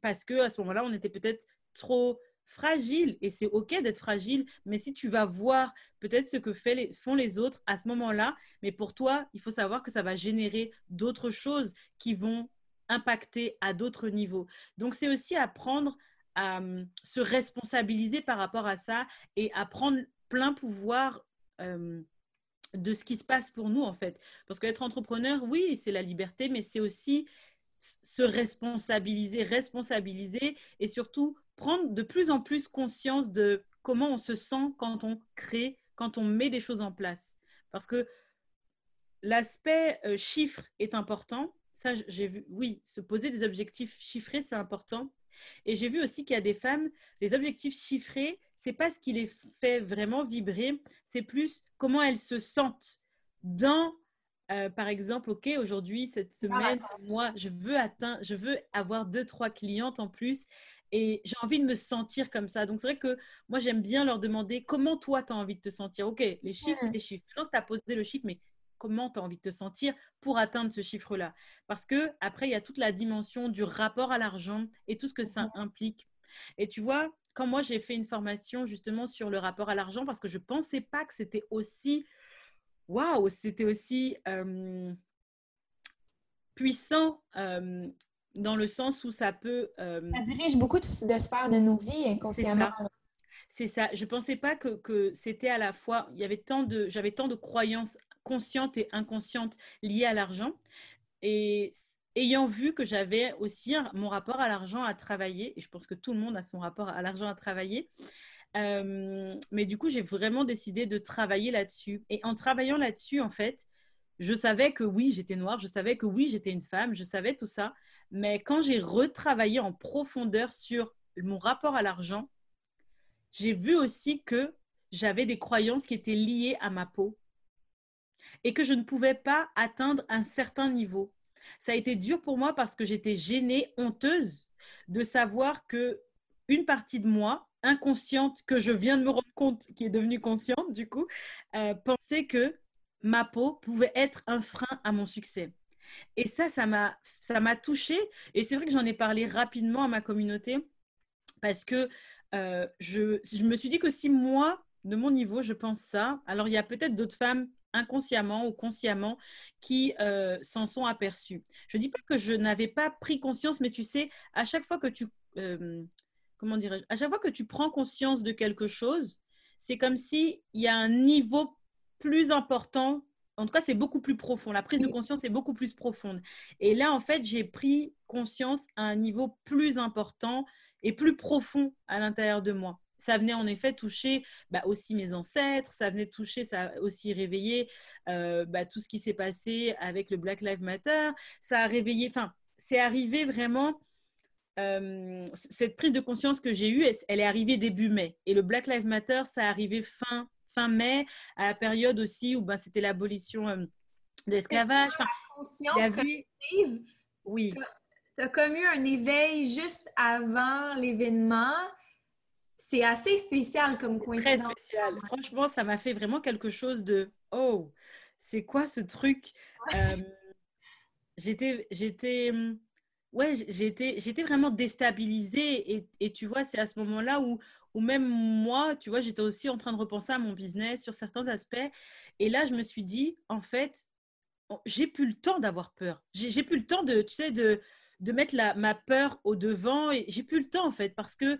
parce que à ce moment-là, on était peut-être trop fragile et c'est ok d'être fragile, mais si tu vas voir peut-être ce que font les autres à ce moment-là, mais pour toi, il faut savoir que ça va générer d'autres choses qui vont impacter à d'autres niveaux. Donc c'est aussi apprendre à euh, se responsabiliser par rapport à ça et à prendre plein pouvoir euh, de ce qui se passe pour nous, en fait. Parce qu'être entrepreneur, oui, c'est la liberté, mais c'est aussi se responsabiliser, responsabiliser et surtout prendre de plus en plus conscience de comment on se sent quand on crée, quand on met des choses en place. Parce que l'aspect euh, chiffre est important. Ça, j'ai vu, oui, se poser des objectifs chiffrés, c'est important. Et j'ai vu aussi qu'il y a des femmes, les objectifs chiffrés, c'est pas ce qui les fait vraiment vibrer, c'est plus comment elles se sentent dans, euh, par exemple, ok, aujourd'hui, cette semaine, moi, je veux atteindre, je veux avoir deux, trois clientes en plus. Et j'ai envie de me sentir comme ça. Donc, c'est vrai que moi, j'aime bien leur demander comment toi, tu as envie de te sentir. OK, les chiffres, c'est les chiffres. Maintenant que tu as posé le chiffre, mais comment tu as envie de te sentir pour atteindre ce chiffre-là. Parce que après, il y a toute la dimension du rapport à l'argent et tout ce que ça implique. Et tu vois, quand moi j'ai fait une formation justement sur le rapport à l'argent, parce que je ne pensais pas que c'était aussi, waouh, c'était aussi euh, puissant euh, dans le sens où ça peut... Euh, ça dirige beaucoup de, sphères de nos vies inconsciemment. C'est ça. Je ne pensais pas que, que c'était à la fois, il y avait tant de, j'avais tant de croyances conscientes et inconscientes liées à l'argent. Et ayant vu que j'avais aussi mon rapport à l'argent à travailler, et je pense que tout le monde a son rapport à l'argent à travailler, euh, mais du coup, j'ai vraiment décidé de travailler là-dessus. Et en travaillant là-dessus, en fait, je savais que oui, j'étais noire, je savais que oui, j'étais une femme, je savais tout ça. Mais quand j'ai retravaillé en profondeur sur mon rapport à l'argent, j'ai vu aussi que j'avais des croyances qui étaient liées à ma peau et que je ne pouvais pas atteindre un certain niveau. Ça a été dur pour moi parce que j'étais gênée, honteuse de savoir que une partie de moi, inconsciente, que je viens de me rendre compte, qui est devenue consciente du coup, euh, pensait que ma peau pouvait être un frein à mon succès. Et ça, ça m'a, touchée. Et c'est vrai que j'en ai parlé rapidement à ma communauté parce que euh, je, je me suis dit que si moi, de mon niveau, je pense ça, alors il y a peut-être d'autres femmes inconsciemment ou consciemment qui euh, s'en sont aperçus. Je ne dis pas que je n'avais pas pris conscience, mais tu sais, à chaque fois que tu, euh, comment dirais-je, à chaque fois que tu prends conscience de quelque chose, c'est comme s'il y a un niveau plus important. En tout cas, c'est beaucoup plus profond. La prise de conscience est beaucoup plus profonde. Et là, en fait, j'ai pris conscience à un niveau plus important et plus profond à l'intérieur de moi ça venait en effet toucher bah, aussi mes ancêtres, ça venait toucher, ça a aussi réveillé euh, bah, tout ce qui s'est passé avec le Black Lives Matter, ça a réveillé, enfin, c'est arrivé vraiment, euh, cette prise de conscience que j'ai eue, elle, est arrivée début mai. Et le Black Lives Matter, ça a arrivé fin, fin mai, à la période aussi où bah, c'était l'abolition euh, de l'esclavage. Enfin, conscience. Oui. Tu as comme eu un éveil juste avant l'événement c'est assez spécial comme coïncidence. Très spécial. Franchement, ça m'a fait vraiment quelque chose de oh, c'est quoi ce truc? Euh, J'étais, j'étais, ouais, j'étais, j'étais vraiment déstabilisée et, et tu vois, c'est à ce moment-là où, où même moi, tu vois, j'étais aussi en train de repenser à mon business sur certains aspects. Et là, je me suis dit, en fait, j'ai plus le temps d'avoir peur. J'ai plus le temps de, tu sais, de, de mettre la, ma peur au devant et j'ai plus le temps en fait parce que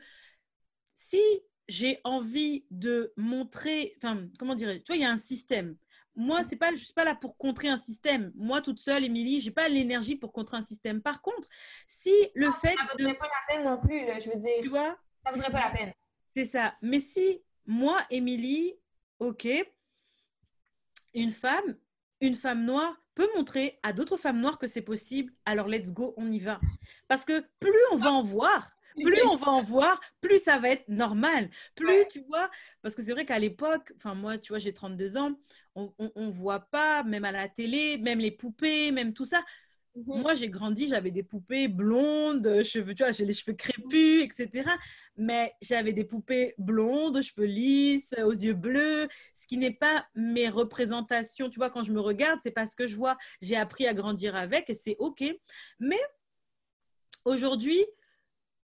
si j'ai envie de montrer, enfin, comment dirais-je, tu vois, il y a un système. Moi, c'est pas, je suis pas là pour contrer un système. Moi, toute seule, Émilie, j'ai pas l'énergie pour contrer un système. Par contre, si le fait, ça vaudrait pas la peine non plus, je veux dire. Tu vois, ça vaudrait pas la peine. C'est ça. Mais si moi, Émilie, ok, une femme, une femme noire peut montrer à d'autres femmes noires que c'est possible, alors let's go, on y va. Parce que plus on va en voir, plus on va en voir, plus ça va être normal. Plus, tu vois, parce que c'est vrai qu'à l'époque, enfin moi, tu vois, j'ai 32 ans, on ne voit pas, même à la télé, même les poupées, même tout ça. Mhm. Moi, j'ai grandi, j'avais des poupées blondes, cheveux, tu vois, j'ai les cheveux crépus, etc. Mais j'avais des poupées blondes, cheveux lisses, aux yeux bleus, ce qui n'est pas mes représentations. Tu vois, quand je me regarde, c'est parce que je vois, j'ai appris à grandir avec et c'est OK. Mais aujourd'hui,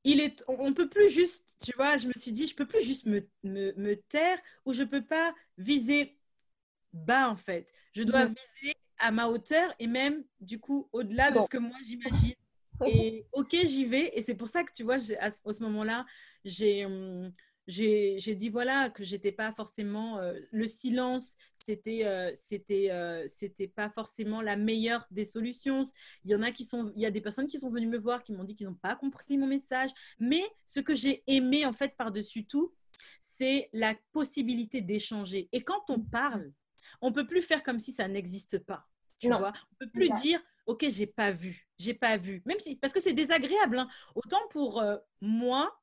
il est, on peut plus juste, tu vois, je me suis dit, je peux plus juste me, me, taire ou je peux pas viser bas en fait. Je dois viser à ma hauteur et même du coup au-delà de ce que moi j'imagine. Et ok, j'y vais. Et c'est pour ça que tu vois, à, à ce moment-là, j'ai hum, j'ai dit voilà que j'étais pas forcément euh, le silence c'était euh, c'était euh, c'était pas forcément la meilleure des solutions. Il y en a qui sont il y a des personnes qui sont venues me voir qui m'ont dit qu'ils n'ont pas compris mon message. Mais ce que j'ai aimé en fait par dessus tout c'est la possibilité d'échanger. Et quand on parle on peut plus faire comme si ça n'existe pas tu vois. On peut plus dire ok j'ai pas vu j'ai pas vu. Même si parce que c'est désagréable hein. autant pour moi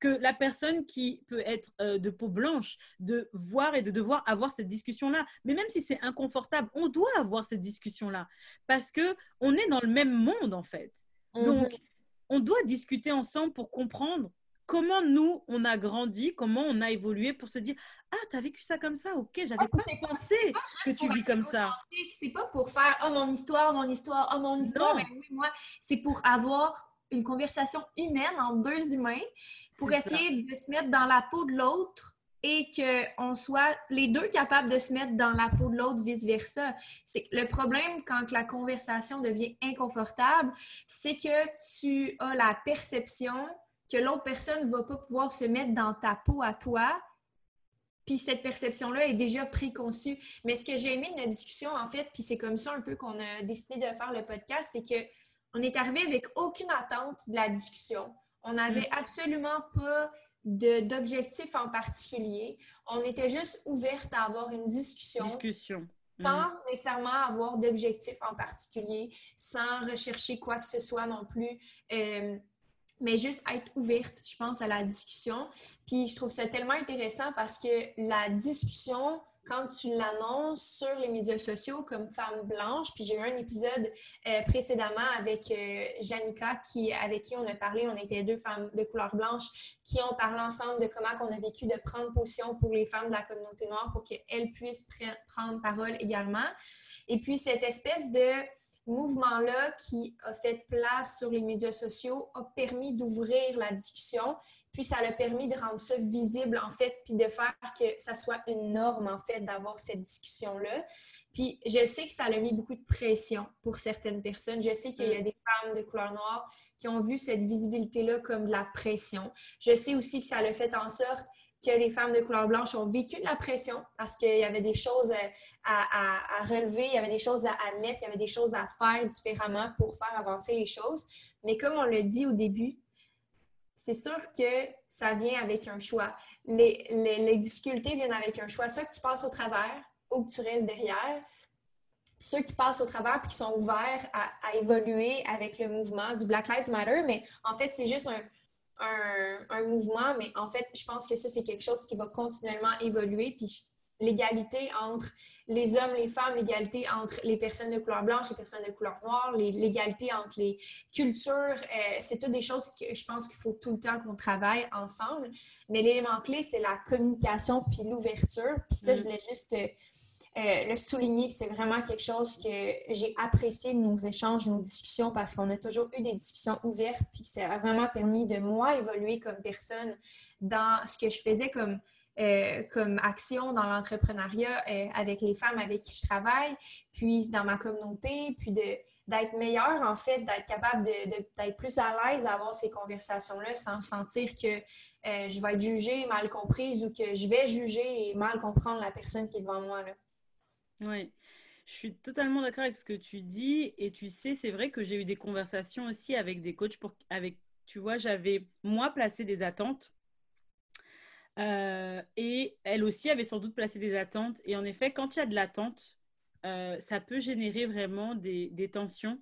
que la personne qui peut être euh, de peau blanche, de voir et de devoir avoir cette discussion-là. Mais même si c'est inconfortable, on doit avoir cette discussion-là parce que on est dans le même monde en fait. Mhm. Donc, on doit discuter ensemble pour comprendre comment nous, on a grandi, comment on a évolué pour se dire Ah, tu as vécu ça comme ça, ok, j'avais ah, pas pensé que tu vis comme ça. C'est pas pour faire Oh, mon histoire, mon histoire, oh, mon histoire. Mais oui, moi, c'est pour avoir une conversation humaine entre deux humains pour essayer de se mettre dans la peau de l'autre et qu'on soit les deux capables de se mettre dans la peau de l'autre, vice-versa. C'est le problème quand la conversation devient inconfortable, c'est que tu as la perception que l'autre personne ne va pas pouvoir se mettre dans ta peau à toi, puis cette perception-là est déjà préconçue. Mais ce que j'ai aimé de notre discussion, en fait, puis c'est comme ça un peu qu'on a décidé de faire le podcast, c'est que on est arrivé avec aucune attente de la discussion. On n'avait mm. absolument pas d'objectif en particulier. On était juste ouverte à avoir une discussion. Discussion. Sans mm. nécessairement avoir d'objectif en particulier, sans rechercher quoi que ce soit non plus. Euh, mais juste être ouverte, je pense, à la discussion. Puis je trouve ça tellement intéressant parce que la discussion, quand tu l'annonces sur les médias sociaux comme femme blanche, puis j'ai eu un épisode euh, précédemment avec euh, Janika, qui, avec qui on a parlé, on était deux femmes de couleur blanche, qui ont parlé ensemble de comment on a vécu de prendre position pour les femmes de la communauté noire pour qu'elles puissent prendre parole également. Et puis cette espèce de mouvement-là qui a fait place sur les médias sociaux a permis d'ouvrir la discussion, puis ça a permis de rendre ça visible en fait, puis de faire que ça soit une norme en fait d'avoir cette discussion-là. Puis je sais que ça a mis beaucoup de pression pour certaines personnes. Je sais qu'il y a mm. des femmes de couleur noire qui ont vu cette visibilité-là comme de la pression. Je sais aussi que ça a fait en sorte que les femmes de couleur blanche ont vécu de la pression parce qu'il y avait des choses à, relever, il y avait des choses à, mettre, il y avait des choses à faire différemment pour faire avancer les choses. Mais comme on l'a dit au début, c'est sûr que ça vient avec un choix. Les, difficultés viennent avec un choix. Soit que tu passes au travers ou que tu restes derrière. ceux qui passent au travers et qui sont ouverts à, à, évoluer avec le mouvement du Black Lives Matter, mais en fait, c'est juste un, un, mouvement, mais en fait, je pense que ça, c'est quelque chose qui va continuellement évoluer. Puis l'égalité entre les hommes, les femmes, l'égalité entre les personnes de couleur blanche, les personnes de couleur noire, l'égalité entre les cultures, euh, c'est toutes des choses que je pense qu'il faut tout le temps qu'on travaille ensemble. Mais l'élément clé, c'est la communication puis l'ouverture. Puis ça, je mm. voulais juste euh, euh, le souligner, c'est vraiment quelque chose que j'ai apprécié de nos échanges, nos discussions, parce qu'on a toujours eu des discussions ouvertes, puis ça a vraiment permis de moi évoluer comme personne dans ce que je faisais comme, euh, comme action dans l'entrepreneuriat euh, avec les femmes avec qui je travaille, puis dans ma communauté, puis d'être meilleure, en fait, d'être capable d'être plus à l'aise à avoir ces conversations-là sans sentir que je vais être jugée, mal comprise ou que je vais juger et mal comprendre la personne qui est devant moi. Là. Oui, je suis totalement d'accord avec ce que tu dis. Et tu sais, c'est vrai que j'ai eu des conversations aussi avec des coachs pour, avec, tu vois, j'avais moi placé des attentes. Euh, et elle aussi avait sans doute placé des attentes. Et en effet, quand il y a de l'attente, euh, ça peut générer vraiment des, des, tensions.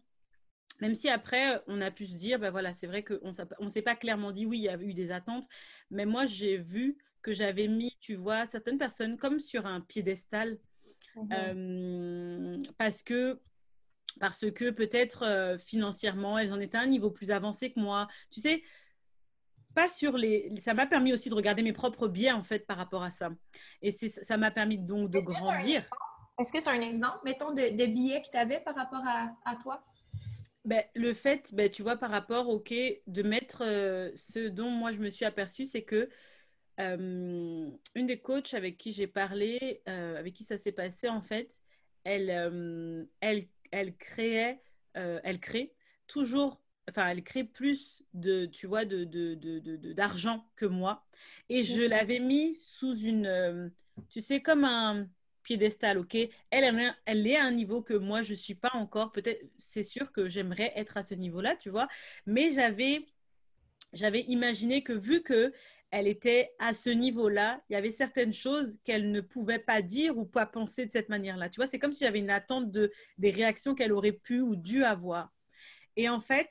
Même si après, on a pu se dire, ben voilà, c'est vrai qu'on ne s'est pas clairement dit, oui, il y a eu des attentes. Mais moi, j'ai vu que j'avais mis, tu vois, certaines personnes comme sur un piédestal. Mhm. Euh, parce que parce que peut-être euh, financièrement, elles en étaient à un niveau plus avancé que moi. Tu sais, pas sur les. Ça m'a permis aussi de regarder mes propres biais en fait par rapport à ça. Et ça m'a permis donc de grandir. Est-ce que tu as un exemple, mettons, de, de biais que tu avais par rapport à, à toi? Ben, le fait, ben, tu vois, par rapport au quai, de mettre euh, ce dont moi je me suis aperçue, c'est que euh, une des coachs avec qui j'ai parlé, euh, avec qui ça s'est passé, en fait, elle, elle, elle créait, elle crée toujours, enfin, elle crée plus de, tu vois, de, d'argent de, de, que moi. Et je l'avais mis sous une, tu sais, comme un piédestal, ok? Elle, elle, est à un niveau que moi, je suis pas encore. Peut-être, c'est sûr que j'aimerais être à ce niveau-là, tu vois? Mais j'avais j'avais imaginé que vu que elle était à ce niveau-là. Il y avait certaines choses qu'elle ne pouvait pas dire ou pas penser de cette manière-là. Tu vois, c'est comme si j'avais une attente de, des réactions qu'elle aurait pu ou dû avoir. Et en fait,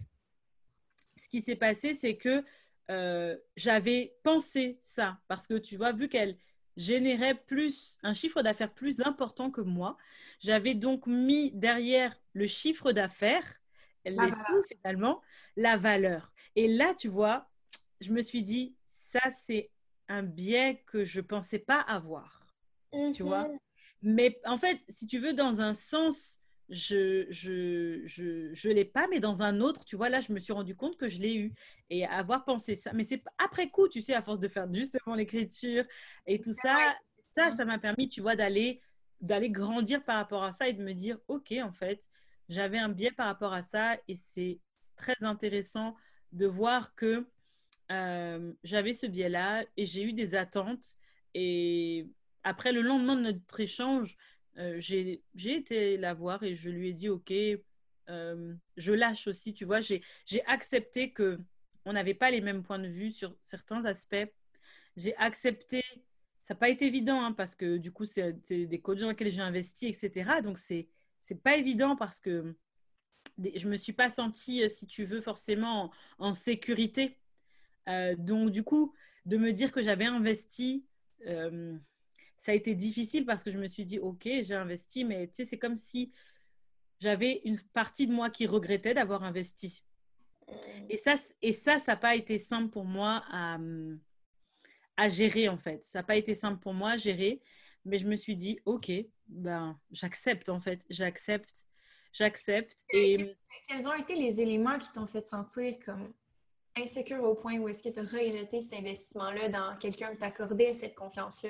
ce qui s'est passé, c'est que euh, j'avais pensé ça parce que tu vois, vu qu'elle générait plus un chiffre d'affaires plus important que moi, j'avais donc mis derrière le chiffre d'affaires, les sous finalement, la valeur. Et là, tu vois, je me suis dit, ça, c'est un biais que je pensais pas avoir. Tu vois? Mhm. Mais en fait, si tu veux, dans un sens je je, je, je l'ai pas, mais dans un autre, tu vois, là, je me suis rendu compte que je l'ai eu. Et avoir pensé ça, mais c'est après coup, tu sais, à force de faire justement l'écriture et tout ça, ça, ça m'a permis, tu vois, d'aller d'aller grandir par rapport à ça et de me dire, OK, en fait, j'avais un biais par rapport à ça et c'est très intéressant de voir que euh, j'avais ce biais-là et j'ai eu des attentes. Et après, le lendemain de notre échange, euh, j'ai été la voir et je lui ai dit, OK, euh, je lâche aussi, tu vois, j'ai accepté que on n'avait pas les mêmes points de vue sur certains aspects. J'ai accepté, ça n'a pas été évident hein, parce que du coup, c'est des coachs dans lesquels j'ai investi, etc. Donc, c'est c'est pas évident parce que je me suis pas sentie, euh, si tu veux, forcément en, sécurité. donc, du coup, de me dire que j'avais investi, ça a été difficile parce que je me suis dit, OK, j'ai investi, mais tu sais, c'est comme si j'avais une partie de moi qui regrettait d'avoir investi. Mm. Et ça, et ça, ça n'a pas été simple pour moi à, à gérer, en fait. Ça n'a pas été simple pour moi à gérer, mais je me suis dit, OK, ben, j'accepte, en fait. J'accepte, j'accepte. Et... Quels ont été les éléments qui t'ont fait sentir comme insécure au point où est-ce que tu as regretté cet investissement-là dans quelqu'un qui t'accordait cette confiance-là?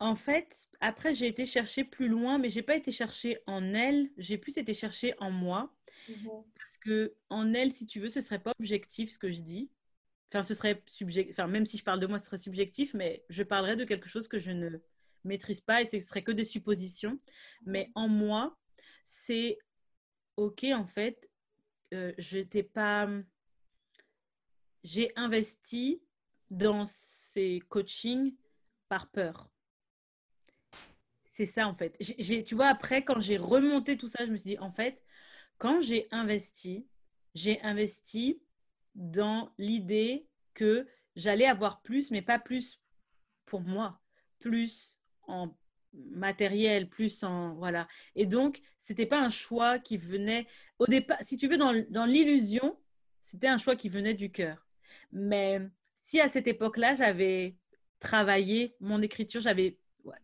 En fait, après, j'ai été chercher plus loin, mais j'ai pas été chercher en elle, j'ai plus été chercher en moi. Mhm. Parce que en elle, si tu veux, ce serait pas objectif ce que je dis. Enfin, ce serait subjectif. Enfin, même si je parle de moi, ce serait subjectif, mais je parlerais de quelque chose que je ne maîtrise pas et ce serait que des suppositions. Mhm. Mais en moi, c'est OK, en fait, euh, je n'étais pas. J'ai investi dans ces coachings par peur c'est ça en fait. tu vois, après, quand j'ai remonté tout ça, je me suis dit, en fait, quand j'ai investi, j'ai investi dans l'idée que j'allais avoir plus, mais pas plus pour moi, plus en matériel, plus en voilà. Et donc, c'était pas un choix qui venait au départ. Si tu veux, dans, dans l'illusion, c'était un choix qui venait du cœur. Mais si à cette époque-là, j'avais travaillé mon écriture, j'avais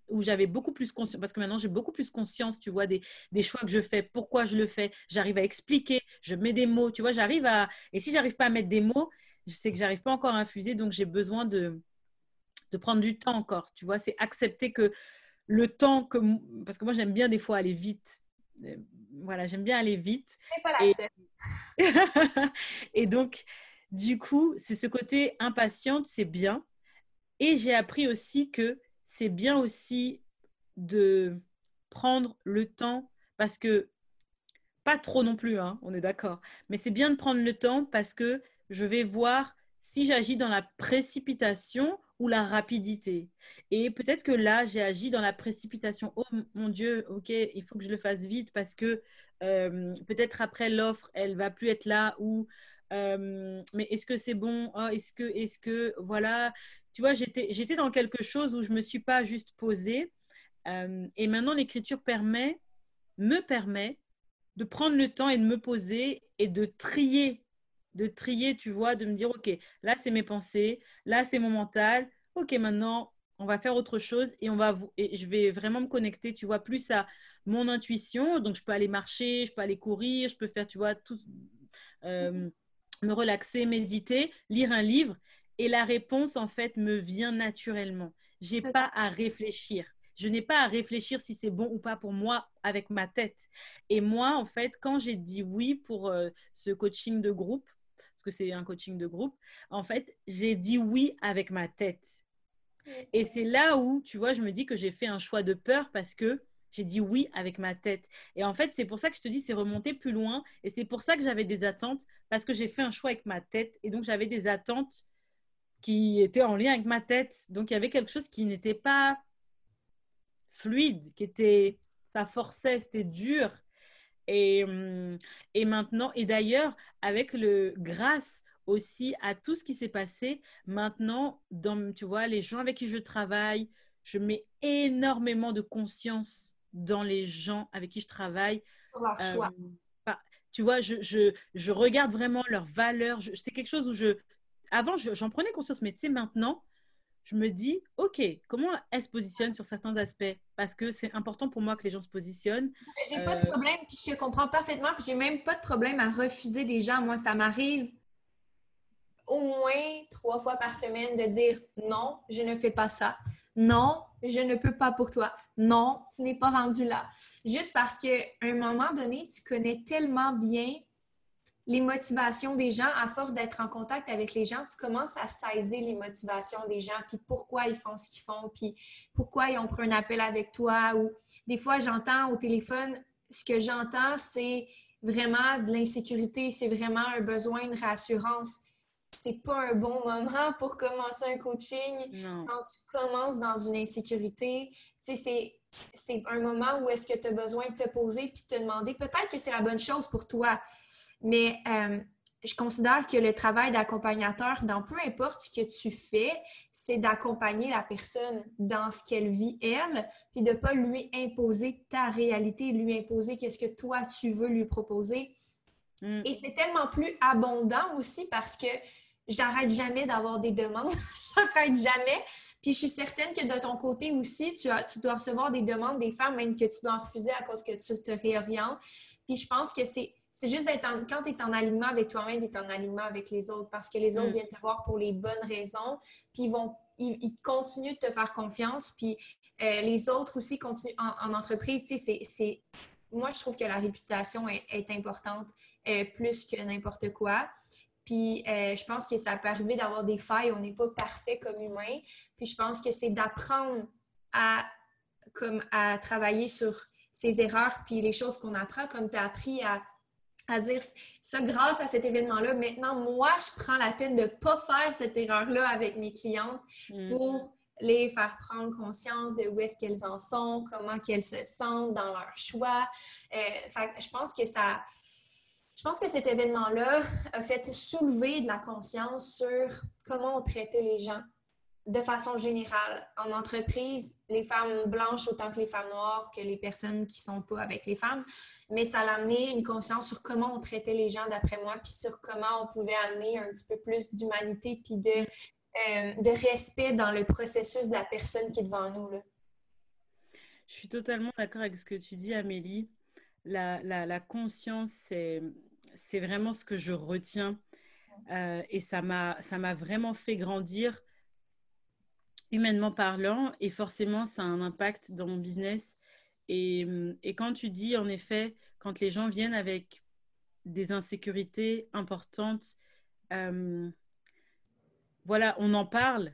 où j'avais beaucoup plus conscience, parce que maintenant j'ai beaucoup plus conscience, tu vois, des, des, choix que je fais, pourquoi je le fais, j'arrive à expliquer, je mets des mots, tu vois, j'arrive à... Et si j'arrive pas à mettre des mots, je sais que j'arrive pas encore à infuser, donc j'ai besoin de, de prendre du temps encore, tu vois, c'est accepter que le temps que... Parce que moi j'aime bien des fois aller vite, euh, voilà, j'aime bien aller vite. Pas la et... et donc, du coup, c'est ce côté impatiente, c'est bien. Et j'ai appris aussi que c'est bien aussi de prendre le temps parce que, pas trop non plus, hein, on est d'accord, mais c'est bien de prendre le temps parce que je vais voir si j'agis dans la précipitation ou la rapidité. Et peut-être que là, j'ai agi dans la précipitation. Oh mon Dieu, ok, il faut que je le fasse vite parce que euh, peut-être après l'offre, elle va plus être là ou euh, mais est-ce que c'est bon? Oh, Est-ce que, est-ce que, voilà, tu vois, j'étais dans quelque chose où je ne me suis pas juste posée. Euh, et maintenant, l'écriture permet, me permet de prendre le temps et de me poser et de trier, de trier, tu vois, de me dire, OK, là, c'est mes pensées, là, c'est mon mental. OK, maintenant, on va faire autre chose et, on va, et je vais vraiment me connecter, tu vois, plus à mon intuition. Donc, je peux aller marcher, je peux aller courir, je peux faire, tu vois, tout, euh, me relaxer, méditer, lire un livre. Et la réponse, en fait, me vient naturellement. J'ai pas à réfléchir. Je n'ai pas à réfléchir si c'est bon ou pas pour moi avec ma tête. Et moi, en fait, quand j'ai dit oui pour euh, ce coaching de groupe, parce que c'est un coaching de groupe, en fait, j'ai dit oui avec ma tête. Et c'est là où, tu vois, je me dis que j'ai fait un choix de peur parce que j'ai dit oui avec ma tête. Et en fait, c'est pour ça que je te dis, c'est remonter plus loin. Et c'est pour ça que j'avais des attentes, parce que j'ai fait un choix avec ma tête. Et donc, j'avais des attentes qui étaient en lien avec ma tête. Donc, il y avait quelque chose qui n'était pas fluide, qui était, ça forçait, c'était dur. Et, hum, et maintenant, et d'ailleurs, avec le, grâce aussi à tout ce qui s'est passé, maintenant, dans, tu vois, les gens avec qui je travaille, je mets énormément de conscience dans les gens avec qui je travaille. Euh, tu vois, je, je, je, regarde vraiment leurs valeurs. C'est quelque chose où je... Avant, j'en prenais conscience, mais tu sais, maintenant, je me dis, OK, comment elle se positionne sur certains aspects? Parce que c'est important pour moi que les gens se positionnent. J'ai pas de euh, problème, puis je comprends parfaitement, puis j'ai même pas de problème à refuser des gens. Moi, ça m'arrive au moins trois fois par semaine de dire non, je ne fais pas ça. Non, je ne peux pas pour toi. Non, tu n'es pas rendu là. Juste parce qu'à un moment donné, tu connais tellement bien les motivations des gens, à force d'être en contact avec les gens, tu commences à saisir les motivations des gens, puis pourquoi ils font ce qu'ils font, puis pourquoi ils ont pris un appel avec toi. Ou des fois, j'entends au téléphone, ce que j'entends, c'est vraiment de l'insécurité, c'est vraiment un besoin, une réassurance. C'est pas un bon moment pour commencer un coaching quand tu commences dans une insécurité. Tu sais, c'est un moment où est-ce que tu as besoin de te poser puis de te demander peut-être que c'est la bonne chose pour toi. Mais euh, je considère que le travail d'accompagnateur, dans peu importe ce que tu fais, c'est d'accompagner la personne dans ce qu'elle vit elle, puis de ne pas lui imposer ta réalité, lui imposer qu'est-ce que toi tu veux lui proposer. Mm. Et c'est tellement plus abondant aussi parce que j'arrête jamais d'avoir des demandes, j'arrête jamais. Puis je suis certaine que de ton côté aussi, tu, as, tu dois recevoir des demandes des femmes, même que tu dois refuser à cause que tu te réorientes. Puis je pense que c'est c'est juste d'être quand tu es en alignement avec toi-même, tu es en alignement avec les autres parce que les autres mm. viennent te voir pour les bonnes raisons, puis ils vont ils, continuent de te faire confiance, puis euh, les autres aussi continuent en, entreprise. Tu sais, c'est, moi, je trouve que la réputation est, importante euh, plus que n'importe quoi. Puis euh, je pense que ça peut arriver d'avoir des failles, on n'est pas parfait comme humain. Puis je pense que c'est d'apprendre à, comme, à travailler sur ses erreurs, puis les choses qu'on apprend, comme tu as appris à à dire ça grâce à cet événement-là. Maintenant, moi, je prends la peine de ne pas faire cette erreur-là avec mes clientes mm. pour les faire prendre conscience de où est-ce qu'elles en sont, comment qu'elles se sentent dans leur choix. Euh, je pense que ça, je pense que cet événement-là a fait soulever de la conscience sur comment on traitait les gens de façon générale, en entreprise, les femmes blanches autant que les femmes noires, que les personnes qui sont pas avec les femmes, mais ça a amené une conscience sur comment on traitait les gens d'après moi, puis sur comment on pouvait amener un petit peu plus d'humanité, puis de, euh, de respect dans le processus de la personne qui est devant nous. Je suis totalement d'accord avec ce que tu dis, Amélie. La conscience, c'est vraiment ce que je retiens. Euh, et ça m'a vraiment fait grandir humainement parlant, et forcément, ça a un impact dans mon business. Et, et, quand tu dis, en effet, quand les gens viennent avec des insécurités importantes, euh, voilà, on en parle,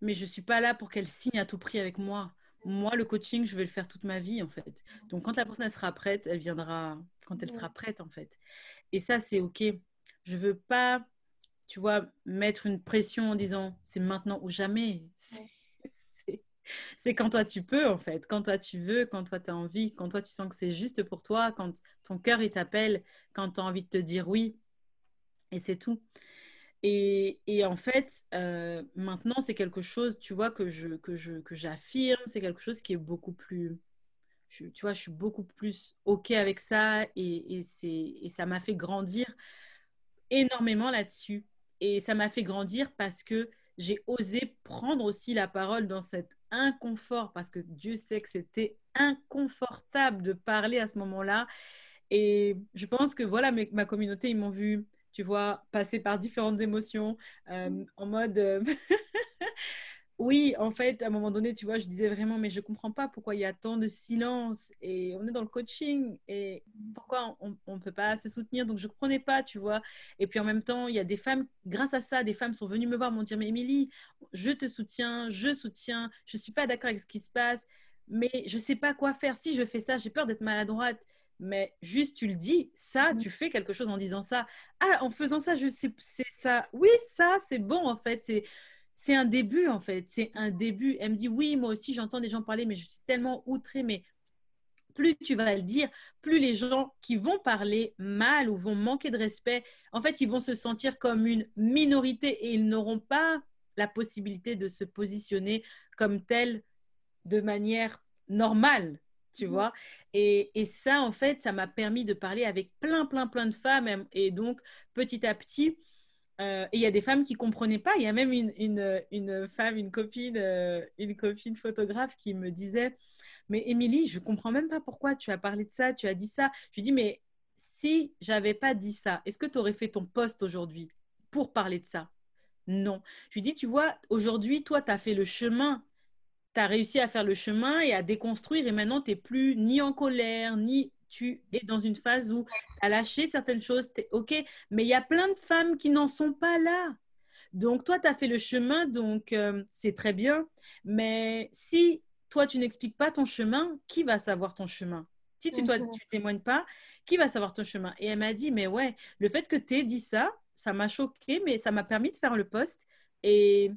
mais je ne suis pas là pour qu'elle signe à tout prix avec moi. Moi, le coaching, je vais le faire toute ma vie, en fait. Donc, quand la personne elle sera prête, elle viendra quand elle sera prête, en fait. Et ça, c'est OK. Je veux pas tu vois, mettre une pression en disant c'est maintenant ou jamais. C'est quand toi tu peux, en fait, quand toi tu veux, quand toi tu as envie, quand toi tu sens que c'est juste pour toi, quand ton cœur il t'appelle, quand tu as envie de te dire oui. Et c'est tout. Et, et, en fait, euh, maintenant, c'est quelque chose, tu vois, que je que je que j'affirme, c'est quelque chose qui est beaucoup plus, tu vois, je suis beaucoup plus ok avec ça et, et c'est et ça m'a fait grandir énormément là-dessus. Et ça m'a fait grandir parce que j'ai osé prendre aussi la parole dans cet inconfort, parce que Dieu sait que c'était inconfortable de parler à ce moment-là. Et je pense que voilà, ma communauté, ils m'ont vu, tu vois, passer par différentes émotions, euh, en mode... Euh, oui, en fait, à un moment donné, tu vois, je disais vraiment, mais je ne comprends pas pourquoi il y a tant de silence et on est dans le coaching et pourquoi on ne peut pas se soutenir. Donc, je ne comprenais pas, tu vois. Et puis, en même temps, il y a des femmes, grâce à ça, des femmes sont venues me voir, m'ont dit, mais Émilie, je te soutiens, je soutiens, je ne suis pas d'accord avec ce qui se passe, mais je ne sais pas quoi faire. Si je fais ça, j'ai peur d'être maladroite mais juste tu le dis, ça, mmh tu fais quelque chose en disant ça. Ah, en faisant ça, je sais, c'est ça. Oui, ça, c'est bon en fait. C'est c'est un début en fait, c'est un début. Elle me dit oui, moi aussi j'entends des gens parler, mais je suis tellement outrée, mais plus tu vas le dire, plus les gens qui vont parler mal ou vont manquer de respect, en fait, ils vont se sentir comme une minorité et ils n'auront pas la possibilité de se positionner comme tel de manière normale, tu mmh. vois. Et, et, ça, en fait, ça m'a permis de parler avec plein, plein, plein de femmes. Et donc, petit à petit, Euh, et il y a des femmes qui comprenaient pas. Il y a même une, une, femme, une copine, euh, une copine photographe qui me disait Mais Émilie, je comprends même pas pourquoi tu as parlé de ça, tu as dit ça. Je lui dis Mais si j'avais pas dit ça, est-ce que tu aurais fait ton poste aujourd'hui pour parler de ça? Non. Je lui dis Tu vois, aujourd'hui, toi, tu as fait le chemin. Tu as réussi à faire le chemin et à déconstruire, et maintenant, tu n'es plus ni en colère, ni tu es dans une phase où tu as lâché certaines choses, es OK, mais il y a plein de femmes qui n'en sont pas là. Donc, toi, tu as fait le chemin, donc euh, c'est très bien. Mais si toi, tu n'expliques pas ton chemin, qui va savoir ton chemin? Si tu ne tu témoignes pas, qui va savoir ton chemin? Et elle m'a dit, mais ouais, le fait que tu aies dit ça, ça m'a choqué, mais ça m'a permis de faire le poste. Et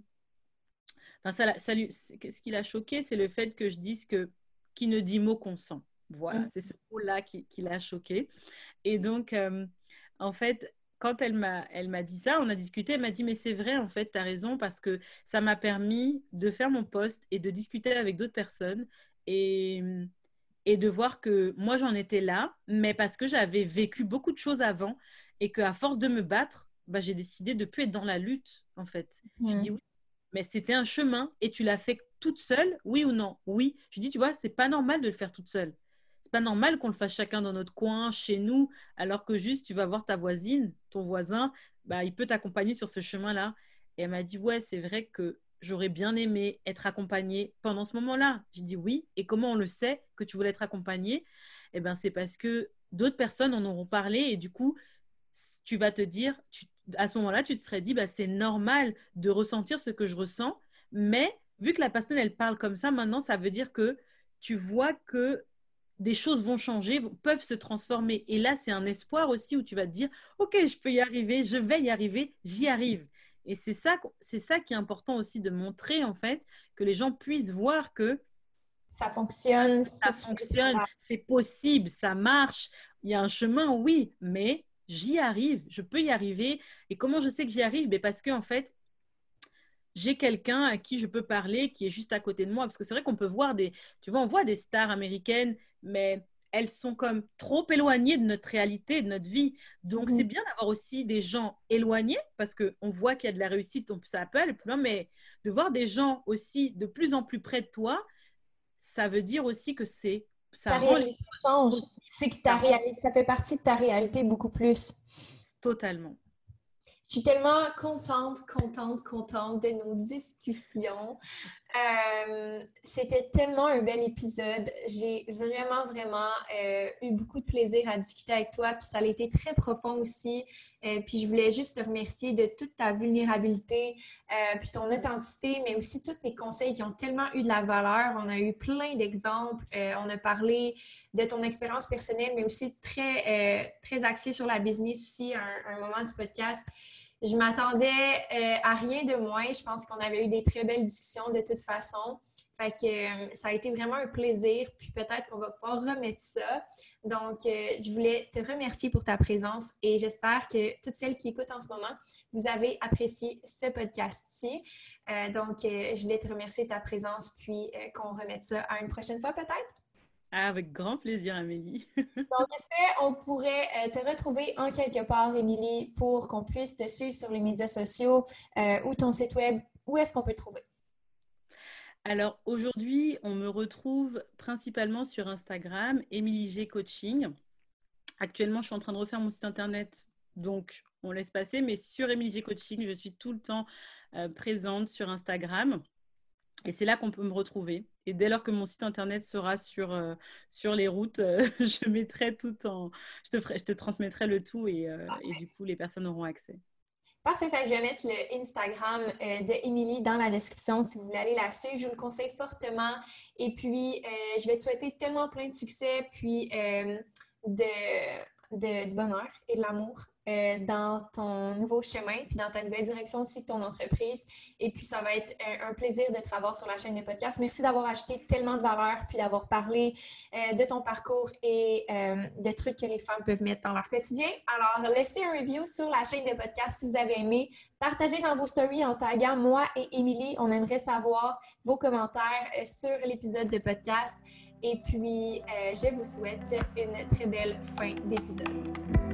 enfin, ça, ça ce qui l'a choqué, c'est le fait que je dise que qui ne dit mot consent. Voilà, mmh. c'est ce mot-là qui, l'a choqué. Et donc, euh, en fait, quand elle m'a, elle m'a dit ça, on a discuté, elle m'a dit, mais c'est vrai, en fait, tu as raison, parce que ça m'a permis de faire mon poste et de discuter avec d'autres personnes et, et de voir que moi, j'en étais là, mais parce que j'avais vécu beaucoup de choses avant et qu'à force de me battre, bah, j'ai décidé de ne plus être dans la lutte, en fait. Je dis oui, mais c'était un chemin et tu l'as fait toute seule, oui ou non? Oui. Je dis, tu vois, c'est pas normal de le faire toute seule c'est pas normal qu'on le fasse chacun dans notre coin, chez nous, alors que juste tu vas voir ta voisine, ton voisin, bah, il peut t'accompagner sur ce chemin-là. Et elle m'a dit, ouais, c'est vrai que j'aurais bien aimé être accompagnée pendant ce moment-là. J'ai dit oui. Et comment on le sait que tu voulais être accompagnée? Eh bien, c'est parce que d'autres personnes en auront parlé et du coup, tu vas te dire, à ce moment-là, tu te serais dit, bah, c'est normal de ressentir ce que je ressens. Mais vu que la personne, elle parle comme ça, maintenant, ça veut dire que tu vois que des choses vont changer, peuvent se transformer. Et là, c'est un espoir aussi où tu vas te dire, OK, je peux y arriver, je vais y arriver, j'y arrive. Et c'est ça, c'est ça qui est important aussi de montrer, en fait, que les gens puissent voir que ça fonctionne. Ça fonctionne, c'est possible, ça marche. Il y a un chemin, oui, mais j'y arrive, je peux y arriver. Et comment je sais que j'y arrive? Ben Parce que, en fait, j'ai quelqu'un à qui je peux parler qui est juste à côté de moi. Parce que c'est vrai qu'on peut voir des, tu vois, on voit des stars américaines, mais elles sont comme trop éloignées de notre réalité, de notre vie. Donc, c'est mm. bien d'avoir aussi des gens éloignés parce qu'on voit qu'il y a de la réussite, ça loin, mais de voir des gens aussi de plus en plus près de toi, ça veut dire aussi que c'est. Ça rend les change. C'est que ta réalité, ça fait partie de ta réalité beaucoup plus. Totalement. Je suis tellement contente, contente, contente de nos discussions. Euh, c'était tellement un bel épisode. J'ai vraiment, vraiment euh, eu beaucoup de plaisir à discuter avec toi. Puis ça a été très profond aussi. Euh, puis je voulais juste te remercier de toute ta vulnérabilité, puis ton authenticité, mais aussi tous tes conseils qui ont tellement eu de la valeur. On a eu plein d'exemples. on a parlé de ton expérience personnelle, mais aussi très, très sur la business aussi un moment du podcast. Je m'attendais euh, à rien de moins. Je pense qu'on avait eu des très belles discussions de toute façon. Fait que euh, ça a été vraiment un plaisir. Puis peut-être qu'on va pouvoir remettre ça. Donc, euh, je voulais te remercier pour ta présence et j'espère que toutes celles qui écoutent en ce moment, vous avez apprécié ce podcast-ci. donc, je voulais te remercier de ta présence puis qu'on remette ça à une prochaine fois peut-être. Ah, avec grand plaisir, Amélie. Donc, est-ce qu'on pourrait euh, te retrouver en quelque part, Émilie, pour qu'on puisse te suivre sur les médias sociaux euh, ou ton site web? Où est-ce qu'on peut te trouver? Alors, aujourd'hui, on me retrouve principalement sur Instagram, Émilie G Coaching. Actuellement, je suis en train de refaire mon site internet, donc on laisse passer, mais sur Émilie G Coaching, je suis tout le temps euh, présente sur Instagram. Et c'est là qu'on peut me retrouver. Et dès lors que mon site internet sera sur, euh, sur les routes, euh, je mettrai tout en. Je te, ferai, je te transmettrai le tout et, euh, et, du coup, les personnes auront accès. Parfait. je vais mettre le Instagram de Émilie dans la description si vous voulez aller la suivre. Je vous le conseille fortement. Et puis, je vais te souhaiter tellement plein de succès, puis de, de, du bonheur et de l'amour euh, dans ton nouveau chemin, puis dans ta nouvelle direction aussi de ton entreprise. Et puis, ça va être un, plaisir de te revoir sur la chaîne de podcast. Merci d'avoir acheté tellement de valeur, puis d'avoir parlé euh, de ton parcours et euh, de trucs que les femmes peuvent mettre dans leur quotidien. Alors, laissez un review sur la chaîne de podcast si vous avez aimé. Partagez dans vos stories en taguant moi et Émilie. On aimerait savoir vos commentaires sur l'épisode de podcast. Et puis, je vous souhaite une très belle fin d'épisode.